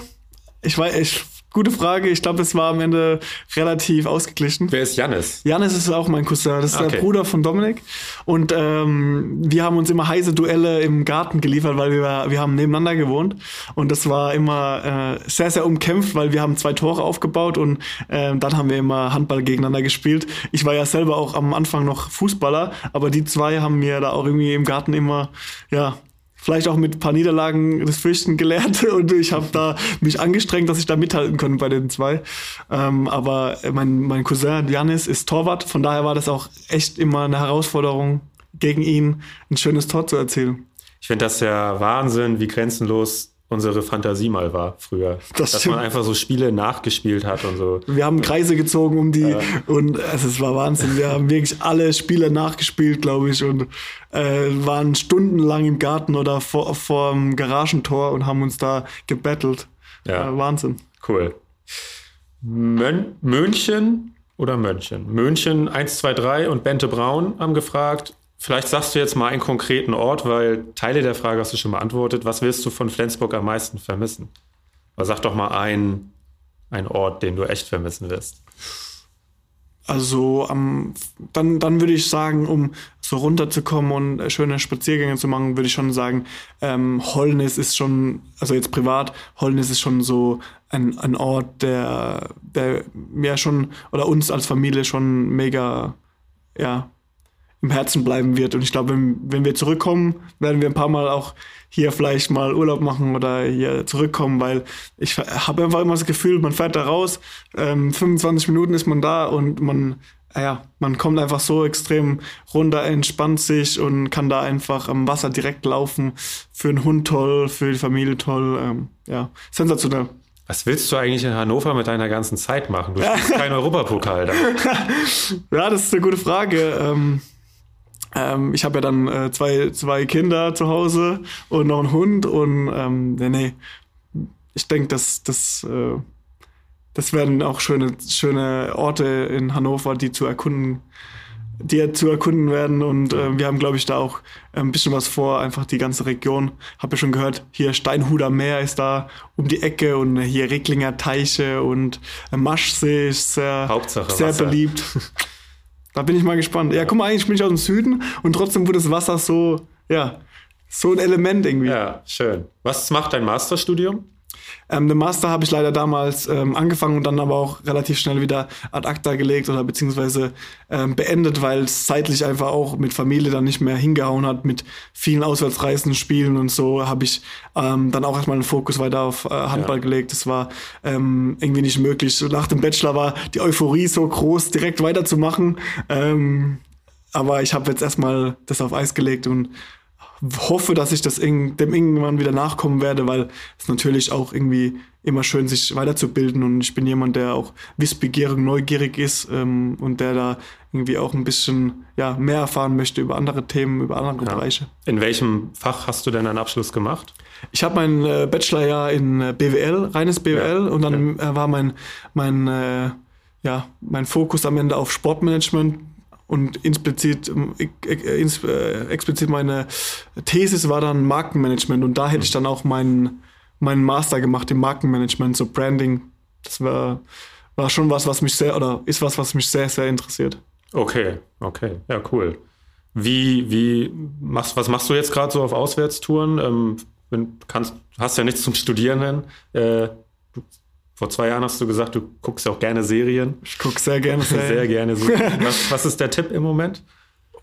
ich weiß, ich, gute Frage. Ich glaube, es war am Ende relativ ausgeglichen. Wer ist Jannis? Jannis ist auch mein Cousin. Das ist okay. der Bruder von Dominik. Und ähm, wir haben uns immer heiße Duelle im Garten geliefert, weil wir, wir haben nebeneinander gewohnt. Und das war immer äh, sehr, sehr umkämpft, weil wir haben zwei Tore aufgebaut und äh, dann haben wir immer Handball gegeneinander gespielt. Ich war ja selber auch am Anfang noch Fußballer, aber die zwei haben mir da auch irgendwie im Garten immer, ja, vielleicht auch mit ein paar Niederlagen das Fürchten gelernt *laughs* und ich habe da mich angestrengt, dass ich da mithalten konnte bei den zwei. Ähm, aber mein, mein Cousin Janis ist Torwart, von daher war das auch echt immer eine Herausforderung, gegen ihn ein schönes Tor zu erzielen. Ich finde das ja Wahnsinn, wie grenzenlos unsere Fantasie mal war früher. Das dass stimmt. man einfach so Spiele nachgespielt hat und so. Wir haben Kreise gezogen um die ja. und also, es war Wahnsinn. Wir haben wirklich alle Spiele nachgespielt, glaube ich, und äh, waren stundenlang im Garten oder vor, vor dem Garagentor und haben uns da gebettelt. Ja. Äh, Wahnsinn. Cool. Mön München oder Mönchen? München 1, 2, 3 und Bente Braun haben gefragt, Vielleicht sagst du jetzt mal einen konkreten Ort, weil Teile der Frage hast du schon beantwortet. Was willst du von Flensburg am meisten vermissen? Aber sag doch mal einen, einen Ort, den du echt vermissen wirst. Also um, dann, dann würde ich sagen, um so runterzukommen und schöne Spaziergänge zu machen, würde ich schon sagen, ähm, Holnis ist schon, also jetzt privat, Holnis ist schon so ein, ein Ort, der, der mir schon oder uns als Familie schon mega ja, im Herzen bleiben wird. Und ich glaube, wenn, wenn wir zurückkommen, werden wir ein paar Mal auch hier vielleicht mal Urlaub machen oder hier zurückkommen, weil ich habe einfach immer das Gefühl, man fährt da raus, ähm, 25 Minuten ist man da und man, ja, man kommt einfach so extrem runter, entspannt sich und kann da einfach am Wasser direkt laufen. Für einen Hund toll, für die Familie toll, ähm, ja, sensationell. Was willst du eigentlich in Hannover mit deiner ganzen Zeit machen? Du *laughs* spielst keinen Europapokal da. ja, das ist eine gute Frage. Ähm, ähm, ich habe ja dann äh, zwei, zwei Kinder zu Hause und noch einen Hund und ähm, nee, nee. ich denke, dass das, äh, das werden auch schöne, schöne Orte in Hannover, die zu erkunden, die zu erkunden werden. Und äh, wir haben, glaube ich, da auch ein bisschen was vor, einfach die ganze Region. Hab ja schon gehört, hier Steinhuder Meer ist da um die Ecke und hier Recklinger Teiche und Maschsee ist sehr, Hauptsache sehr beliebt. *laughs* Da bin ich mal gespannt. Ja, guck mal, eigentlich bin ich aus dem Süden und trotzdem wurde das Wasser so, ja, so ein Element irgendwie. Ja, schön. Was macht dein Masterstudium? Ähm, den Master habe ich leider damals ähm, angefangen und dann aber auch relativ schnell wieder ad acta gelegt oder beziehungsweise ähm, beendet, weil es zeitlich einfach auch mit Familie dann nicht mehr hingehauen hat, mit vielen Auswärtsreisen, Spielen und so habe ich ähm, dann auch erstmal den Fokus weiter auf äh, Handball ja. gelegt. Das war ähm, irgendwie nicht möglich. Nach dem Bachelor war die Euphorie so groß, direkt weiterzumachen. Ähm, aber ich habe jetzt erstmal das auf Eis gelegt und hoffe, dass ich das dem irgendwann wieder nachkommen werde, weil es natürlich auch irgendwie immer schön, sich weiterzubilden. Und ich bin jemand, der auch wissbegierig, neugierig ist ähm, und der da irgendwie auch ein bisschen ja, mehr erfahren möchte über andere Themen, über andere ja. Bereiche. In welchem Fach hast du denn einen Abschluss gemahr? Ich habe mein äh, Bachelorjahr in äh, BWL, reines BWL, ja, und dann äh, war mein, mein, äh, ja, mein Fokus am Ende auf Sportmanagement und explizit, ähm, äh, explizit meine Thesis war dann Markenmanagement und da hätte ich dann auch meinen, meinen Master gemacht im Markenmanagement, so Branding. Das war, war schon was, was mich sehr, oder ist was, was mich sehr, sehr interessiert. Okay, okay, ja, cool. Wie, wie machst, was machst du jetzt gerade so auf Auswärtstouren? Ähm, kannst, hast ja nichts zum Studieren. Äh, vor zwei Jahren hast du gesagt, du guckst ja auch gerne Serien. Ich gucke sehr gerne Serien. sehr gerne Serien. *laughs* Was, was ist der Tipp im Moment?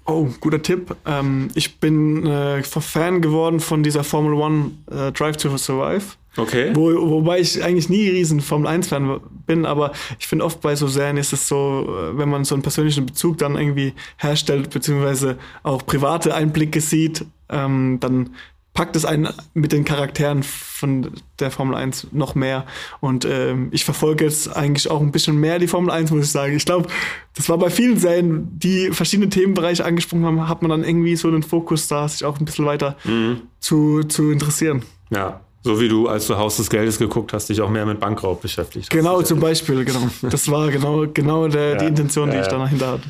Oh, guter Tipp. Ähm, ich bin äh, Fan geworden von dieser Formel One äh, Drive to Survive. Okay. Wo, wobei ich eigentlich nie riesen Formel 1-Fan bin, aber ich finde oft bei so Serien ist es so, äh, wenn man so einen persönlichen Bezug dann irgendwie herstellt, beziehungsweise auch private Einblicke sieht, ähm, dann packt es einen mit den Charakteren von der Formel 1 noch mehr. Und ähm, ich verfolge jetzt eigentlich auch ein bisschen mehr die Formel 1, muss ich sagen. Ich glaube, das war bei vielen Serien, die verschiedene Themenbereiche angesprochen haben, hat man dann irgendwie so den Fokus da, sich auch ein bisschen weiter mhm. zu, zu interessieren. Ja, so wie du, als du Haus des Geldes geguckt hast, dich auch mehr mit Bankraub beschäftigt. Genau, zum Beispiel, genau. Das war genau, genau der, ja, die Intention, die ja. ich da dahinter hatte.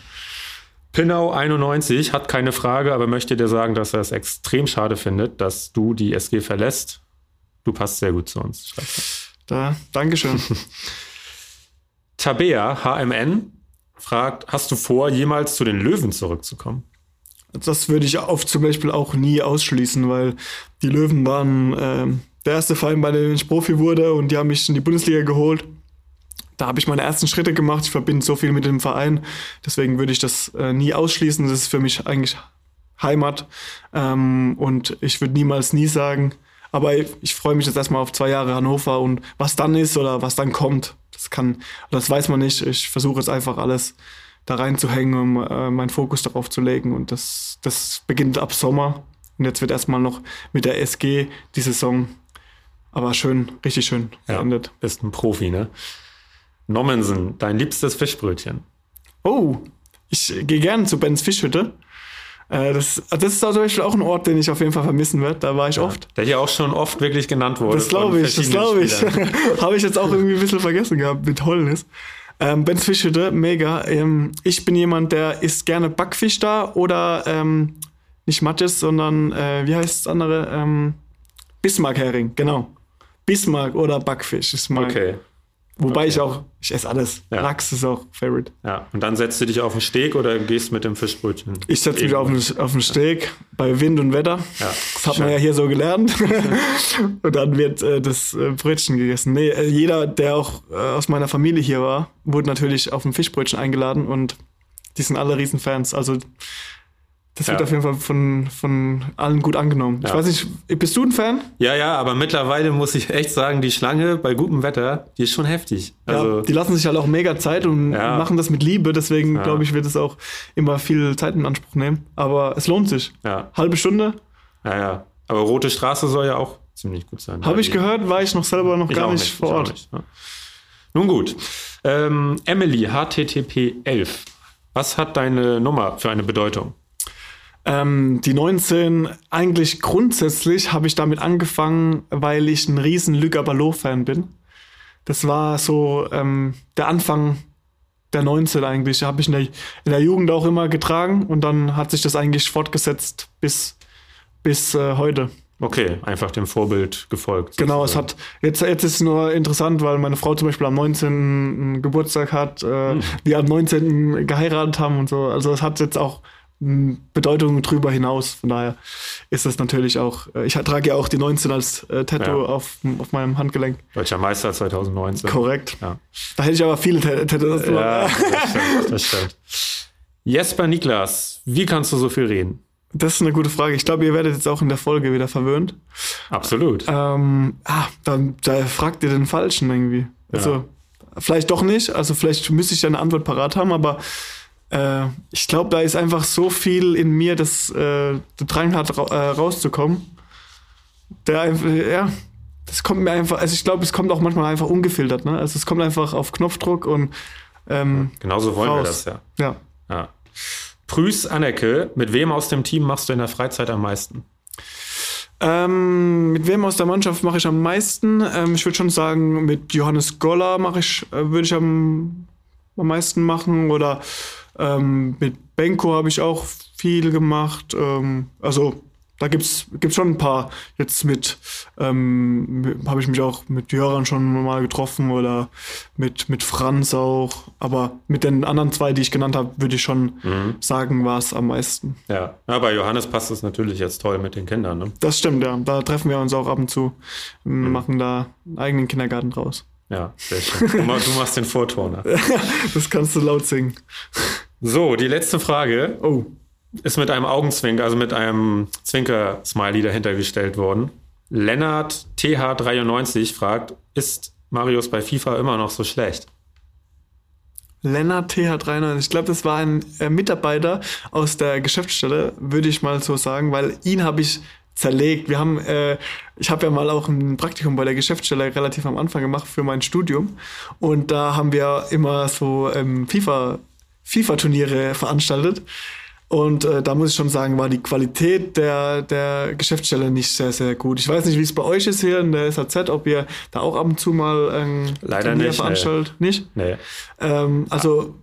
Pinau 91 hat keine Frage, aber möchte dir sagen, dass er es extrem schade findet, dass du die SG verlässt. Du passt sehr gut zu uns. Da, Dankeschön. *laughs* Tabea HMN fragt, hast du vor, jemals zu den Löwen zurückzukommen? Das würde ich auf zum Beispiel auch nie ausschließen, weil die Löwen waren äh, der erste Verein, bei dem ich Profi wurde und die haben mich in die Bundesliga geholt da habe ich meine ersten Schritte gemacht. Ich verbinde so viel mit dem Verein. Deswegen würde ich das äh, nie ausschließen. Das ist für mich eigentlich Heimat. Ähm, und ich würde niemals nie sagen. Aber ich, ich freue mich jetzt erstmal auf zwei Jahre Hannover und was dann ist oder was dann kommt, das kann, das weiß man nicht. Ich versuche jetzt einfach alles da reinzuhängen, um äh, meinen Fokus darauf zu legen. Und das, das beginnt ab Sommer. Und jetzt wird erstmal noch mit der SG die Saison aber schön, richtig schön ja, beendet. Bist ein Profi, ne? Nommensen, dein liebstes Fischbrötchen. Oh, ich gehe gerne zu Bens Fischhütte. Äh, das, das ist zum Beispiel auch ein Ort, den ich auf jeden Fall vermissen werde. Da war ich ja, oft. Der hier auch schon oft wirklich genannt wurde. Das glaube ich, das glaube ich. *laughs* Habe ich jetzt auch irgendwie ein bisschen vergessen gehabt mit Holnis. Ähm, Bens Fischhütte, mega. Ähm, ich bin jemand, der isst gerne Backfisch da oder ähm, nicht Matjes, sondern äh, wie heißt das andere? Ähm, Bismarck-Hering, genau. Bismarck oder Backfisch ist mein, okay. Wobei okay. ich auch, ich esse alles. Ja. Lachs ist auch Favorite. Ja, und dann setzt du dich auf den Steg oder gehst mit dem Fischbrötchen? Ich setze mich auf den, auf den Steg bei Wind und Wetter. Ja, das hat schön. man ja hier so gelernt. *laughs* und dann wird äh, das äh, Brötchen gegessen. Nee, äh, jeder, der auch äh, aus meiner Familie hier war, wurde natürlich auf ein Fischbrötchen eingeladen und die sind alle Riesenfans. Also das wird ja. auf jeden Fall von, von allen gut angenommen. Ja. Ich weiß nicht, bist du ein Fan? Ja, ja, aber mittlerweile muss ich echt sagen, die Schlange bei gutem Wetter, die ist schon heftig. Also, ja, die lassen sich halt auch mega Zeit und machen das mit Liebe. Deswegen, glaube ich, wird es auch immer viel Zeit in Anspruch nehmen. Aber es lohnt sich. Ja. Halbe Stunde. Ja, ja. Aber Rote Straße soll ja auch ziemlich gut sein. Habe ich gehört, war ich noch selber noch gar nicht, nicht, vor Ort. Nicht, Nun gut. Ähm, Emily, HTTP 11. Was hat deine Nummer für eine Bedeutung? Ähm, die 19, eigentlich grundsätzlich habe ich damit angefangen, weil ich ein riesen Luc Ballot-Fan bin. Das war so ähm, der Anfang der 19 eigentlich. Habe ich in der, in der Jugend auch immer getragen und dann hat sich das eigentlich fortgesetzt bis, bis äh, heute. Okay, einfach dem Vorbild gefolgt. Genau, es hat jetzt, jetzt ist es nur interessant, weil meine Frau zum Beispiel am 19. Geburtstag hat, äh, hm. wir am 19. geheiratet haben und so. Also es hat jetzt auch Bedeutung drüber hinaus. Von daher ist das natürlich auch. Äh, ich trage ja auch die 19 als äh, Tattoo ja. auf, auf meinem Handgelenk. Deutscher Meister 2019. Korrekt. Ja. Da hätte ich aber viele Tattoos. Ja, das *laughs* stimmt, das stimmt. Jesper Niklas, wie kannst du so viel reden? Das ist eine gute Frage. Ich glaube, ihr werdet jetzt auch in der Folge wieder verwöhnt. Absolut. Ähm, ah, da, da fragt ihr den Falschen irgendwie. Also, vielleicht doch nicht. Also, vielleicht müsste ich ja eine Antwort parat haben, aber äh, ich glaube, da ist einfach so viel in mir, dass äh, der Drang hat, ra äh, rauszukommen. Der einfach, ja, das kommt mir einfach, also ich glaube, es kommt auch manchmal einfach ungefiltert, ne? Also es kommt einfach auf Knopfdruck und ähm, Genauso wollen wir raus. das ja. ja. ja. Prüß Anneke, mit wem aus dem Team machst du in der Freizeit am meisten? Ähm, mit wem aus der Mannschaft mache ich am meisten? Ähm, ich würde schon sagen, mit Johannes Goller mache ich, äh, würde ich am, am meisten machen. Oder ähm, mit Benko habe ich auch viel gemacht. Ähm, also da gibt's gibt's schon ein paar. Jetzt mit ähm, habe ich mich auch mit Jöran schon mal getroffen oder mit, mit Franz auch. Aber mit den anderen zwei, die ich genannt habe, würde ich schon sagen, war es am meisten. Ja. bei Johannes passt es natürlich jetzt toll mit den Kindern. Ne? Das stimmt, ja. Da treffen wir uns auch ab und zu, machen da einen eigenen Kindergarten draus. Ja, sehr schön. Du machst den Vorturner. *laughs* Das kannst du laut singen. So, die letzte Frage Oh, ist mit einem Augenzwinker, also mit einem Zwinker-Smiley dahinter gestellt worden. Lennart TH93 fragt, ist Marius bei FIFA immer noch so schlecht? Lennart TH93. Ich glaube, das war ein äh, Mitarbeiter aus der Geschäftsstelle, würde ich mal so sagen, weil ihn habe ich zerlegt. Wir haben, äh, ich habe ja mal auch ein Praktikum bei der Geschäftsstelle relativ am Anfang gemacht für mein Studium und da haben wir immer so ähm, FIFA FIFA-Turniere veranstaltet. Und äh, da muss ich schon sagen, war die Qualität der, der Geschäftsstelle nicht sehr, sehr gut. Ich weiß nicht, wie es bei euch ist hier in der SAZ, ob ihr da auch ab und zu mal ein Leider Turnier nicht, nee. veranstaltet. Nicht? Nee. Ähm, also,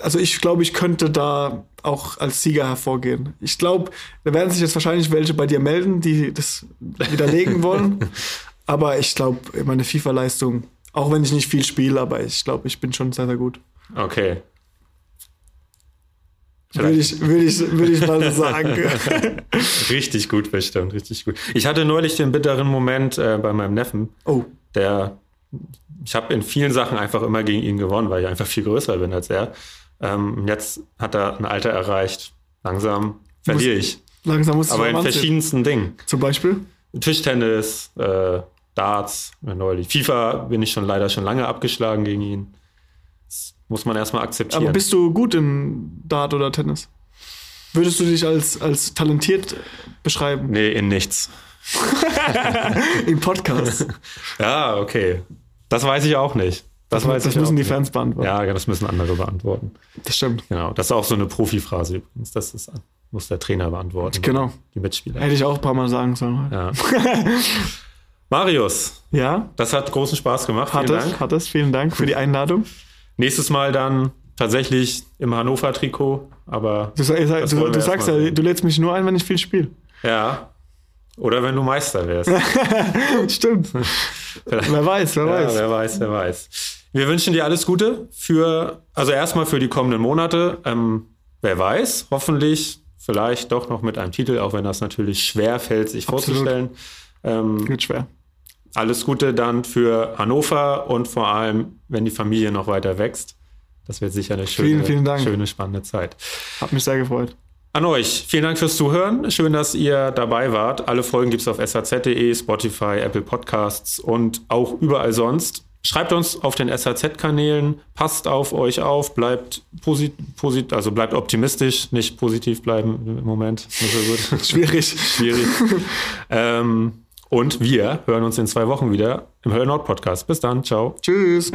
also ich glaube, ich könnte da auch als Sieger hervorgehen. Ich glaube, da werden sich jetzt wahrscheinlich welche bei dir melden, die das widerlegen *laughs* wollen. aber ich glaube, meine FIFA-Leistung, auch wenn ich nicht viel spiele, aber ich glaube, ich bin schon sehr, sehr gut. Okay. Würde ich, würde ich, würde ich mal so sagen. *laughs* Richtig gut, bestimmt, richtig gut. Ich hatte neulich den bitteren Moment äh, bei meinem Neffen, oh, der, ich habe in vielen Sachen einfach immer gegen ihn gewonnen, weil ich einfach viel größer bin als er. Ähm, jetzt hat er ein Alter erreicht. Langsam verliere ich. langsam muss ich Aber in anziehen. verschiedensten Dingen. Zum Beispiel? Tischtennis, äh, Darts, neulich. FIFA bin ich schon leider schon lange abgeschlagen gegen ihn. Das muss man erstmal akzeptieren. Aber bist du gut in Dart oder Tennis? Würdest du dich als, als talentiert beschreiben? nee, in nichts. *laughs* Im Podcast. Ja, okay. Das weiß ich auch nicht. Das, weiß das ich müssen die nicht. Fans beantworten. Ja, das müssen andere beantworten. Das stimmt. Genau. Das ist auch so eine Profiphrase übrigens. Das ist, muss der Trainer beantworten. Genau. Die Mitspieler. Hätte ich auch ein paar Mal sagen sollen. Ja. *laughs* Marius, Ja, das hat großen Spaß gemacht. hat Vielen es, Dank. hat es. Vielen Dank für die Einladung. Nächstes Mal dann tatsächlich im Hannover-Trikot, aber Du, Das du, du sagst ja, sehen. du lädst mich nur ein, wenn ich viel spiele. ja. Oder wenn du Meister wärst. *laughs* Stimmt. wer weiß, wer Ja, weiß. wer weiß, wer weiß. Wir wünschen dir alles Gute für, also erstmal für die kommenden Monate. Ähm, wer weiß, hoffentlich, vielleicht doch noch mit einem Titel, auch wenn das natürlich schwer fällt, sich Absolut. vorzustellen. Ähm, Wird schwer. Alles Gute dann für Hannover und vor allem, wenn die Familie noch weiter wächst. Das wird sicher eine schöne, Vielen, vielen Dank. schöne spannende Zeit. Hat mich sehr gefreut. An euch, vielen Dank fürs Zuhören. Schön, dass ihr dabei wart. Alle Folgen gibt es auf saz.de, Spotify, Apple Podcasts und auch überall sonst. Schreibt uns auf den SAZ-Kanälen, passt auf euch auf, bleibt posit posit also bleibt optimistisch, nicht positiv bleiben im Moment. *laughs* Schwierig. Schwierig. ähm, und wir hören uns in zwei Wochen wieder im Hölle Nord Podcast. Bis dann, ciao. Tschüss.